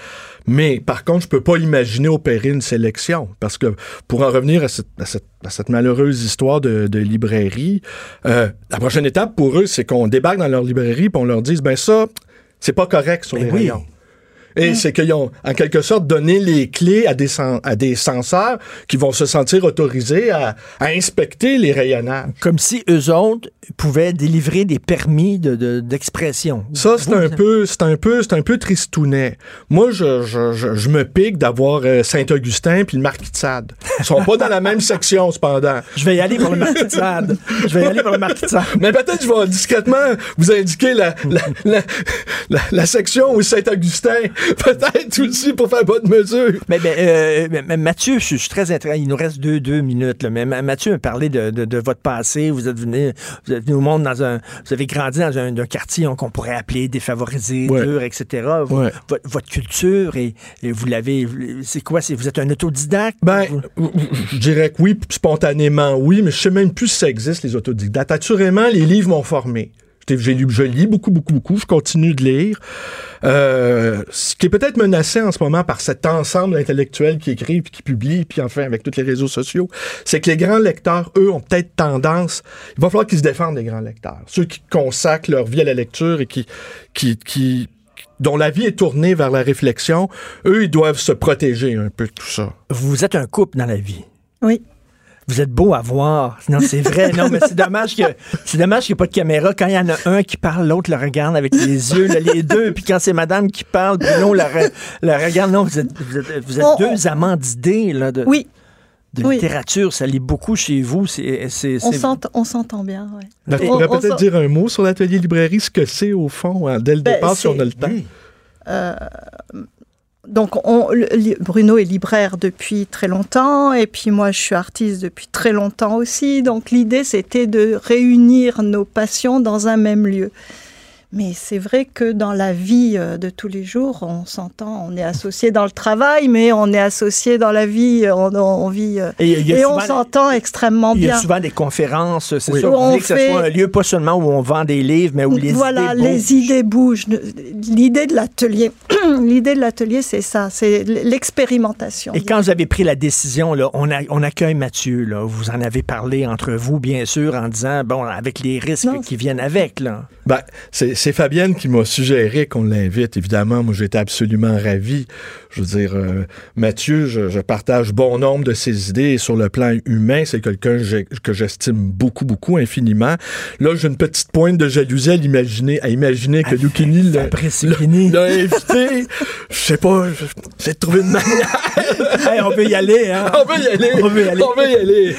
Mais par contre, je peux pas imaginer opérer une sélection parce que pour en revenir à cette, à cette, à cette malheureuse histoire de, de librairie, euh, la prochaine étape pour eux, c'est qu'on débarque dans leur librairie et on leur dise ben ça, c'est pas correct sur Ben les oui. rayons. Et c'est qu'ils ont, en quelque sorte, donné les clés à des, à des censeurs qui vont se sentir autorisés à, à inspecter les rayonnages. Comme si eux autres pouvaient délivrer des permis de- de- d'expression. Ça, c'est un peu, c'est un peu, c'est un peu tristounet. Moi, je, je, je, je me pique d'avoir euh, Saint-Augustin puis le Marquis de Sade. Ils sont pas dans la même section, cependant. Je vais y aller pour le marquis de Sade. Je vais y aller pour le marquis de Sade. Mais peut-être je vais discrètement vous indiquer la, la, la, la, la section où Saint-Augustin, peut-être aussi pour faire bonne mesure. Mais, euh, Mathieu, je, suis- je suis très intéressé. Il nous reste deux, deux minutes. Là. Mais Ma- Mathieu m'a parlé de, de, de votre passé. Vous êtes venu, vous êtes venu au monde dans un. Vous avez grandi dans un, un quartier qu'on pourrait appeler défavorisé, Ouais. dur, etc. Vous- Ouais. votre, votre culture et, et vous l'avez. C'est quoi? Vous êtes un autodidacte? Ben, Vous- je dirais que oui, spontanément oui, mais je sais même plus si ça existe, les autodidactes. Assurément, les livres m'ont formé. Lu, je lis beaucoup, beaucoup, beaucoup. Je continue de lire. Euh, ce qui est peut-être menacé en ce moment par cet ensemble d'intellectuels qui écrivent, puis qui publient, puis enfin avec tous les réseaux sociaux, c'est que les grands lecteurs, eux, ont peut-être tendance. Il va falloir qu'ils se défendent les grands lecteurs, ceux qui consacrent leur vie à la lecture et qui, qui, qui dont la vie est tournée vers la réflexion. Eux, ils doivent se protéger un peu de tout ça. Vous êtes un couple dans la vie. Oui. Vous êtes beau à voir. Non, c'est vrai. Non, mais c'est dommage que c'est dommage qu'il n'y ait pas de caméra. Quand il y en a un qui parle, l'autre le regarde avec les yeux, là, les deux. Puis quand c'est madame qui parle, Bruno la, re- la regarde. Non, vous êtes, vous êtes, vous êtes On- deux amants d'idées, là, de, Oui, de oui. littérature. Ça lit beaucoup chez vous. C'est, c'est, on s'entend, on s'entend bien. Ouais. On- on peut-être dire un mot sur l'atelier librairie, ce que c'est au fond, hein, dès le Ben, départ, si on a le temps. Oui. Donc, Bruno est libraire depuis très longtemps, et puis moi, je suis artiste depuis très longtemps aussi. Donc, l'idée, c'était de réunir nos passions dans un même lieu. Mais c'est vrai que dans la vie euh, de tous les jours, on s'entend, on est associé dans le travail, mais on est associé dans la vie, on, on vit euh, Et, il y a et on s'entend extrêmement Il y a bien. souvent des conférences, c'est Oui. Vous on que ce soit un lieu pas seulement où on vend des livres, mais où les voilà, idées les bougent. idées bougent. L'idée de l'atelier, l'idée de l'atelier, c'est ça, c'est l'expérimentation. Et quand vous avez pris la décision, là, on, a- on accueille Mathieu. Là, vous en avez parlé entre vous, bien sûr, en disant, bon, avec les risques Non, qui viennent avec. Là. Ben, c'est c'est Fabienne qui m'a suggéré qu'on l'invite. Évidemment, moi, j'étais absolument ravi. Je veux dire, euh, Mathieu, je, je partage bon nombre de ses idées et sur le plan humain, c'est quelqu'un que j'estime beaucoup, beaucoup, infiniment. Là, j'ai une petite pointe de jalousie à l'imaginer, à imaginer que Lucchini l'a Fabrice l'a- Lucchini. l'a invité. Je sais pas, j'ai trouvé une manière. Hey, on peut y aller, hein? On veut y aller. On veut y aller. On veut y aller.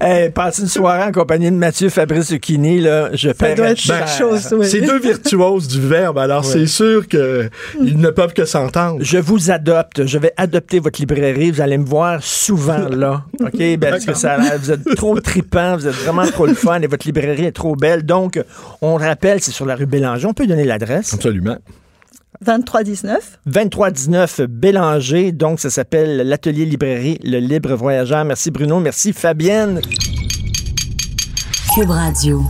hey, passer une soirée en compagnie de Mathieu Fabrice Zucchini, là, je ça paierais doit être cher. quelque oui. C'est deux virtuoses du verbe, alors c'est sûr que ils ne peuvent que s'entendre. Je vous adopte. Je vais adopter votre librairie. Vous allez me voir souvent là. OK? Ben, parce que ça, a l'air- vous êtes trop tripant. Vous êtes vraiment trop le fun et votre librairie est trop belle. Donc, on rappelle, c'est sur la rue Bélanger. On peut donner l'adresse. Absolument. 2319. 2319 Bélanger. Donc, ça s'appelle l'Atelier Librairie, le Libre Voyageur. Merci Bruno. Merci Fabienne. Cube Radio.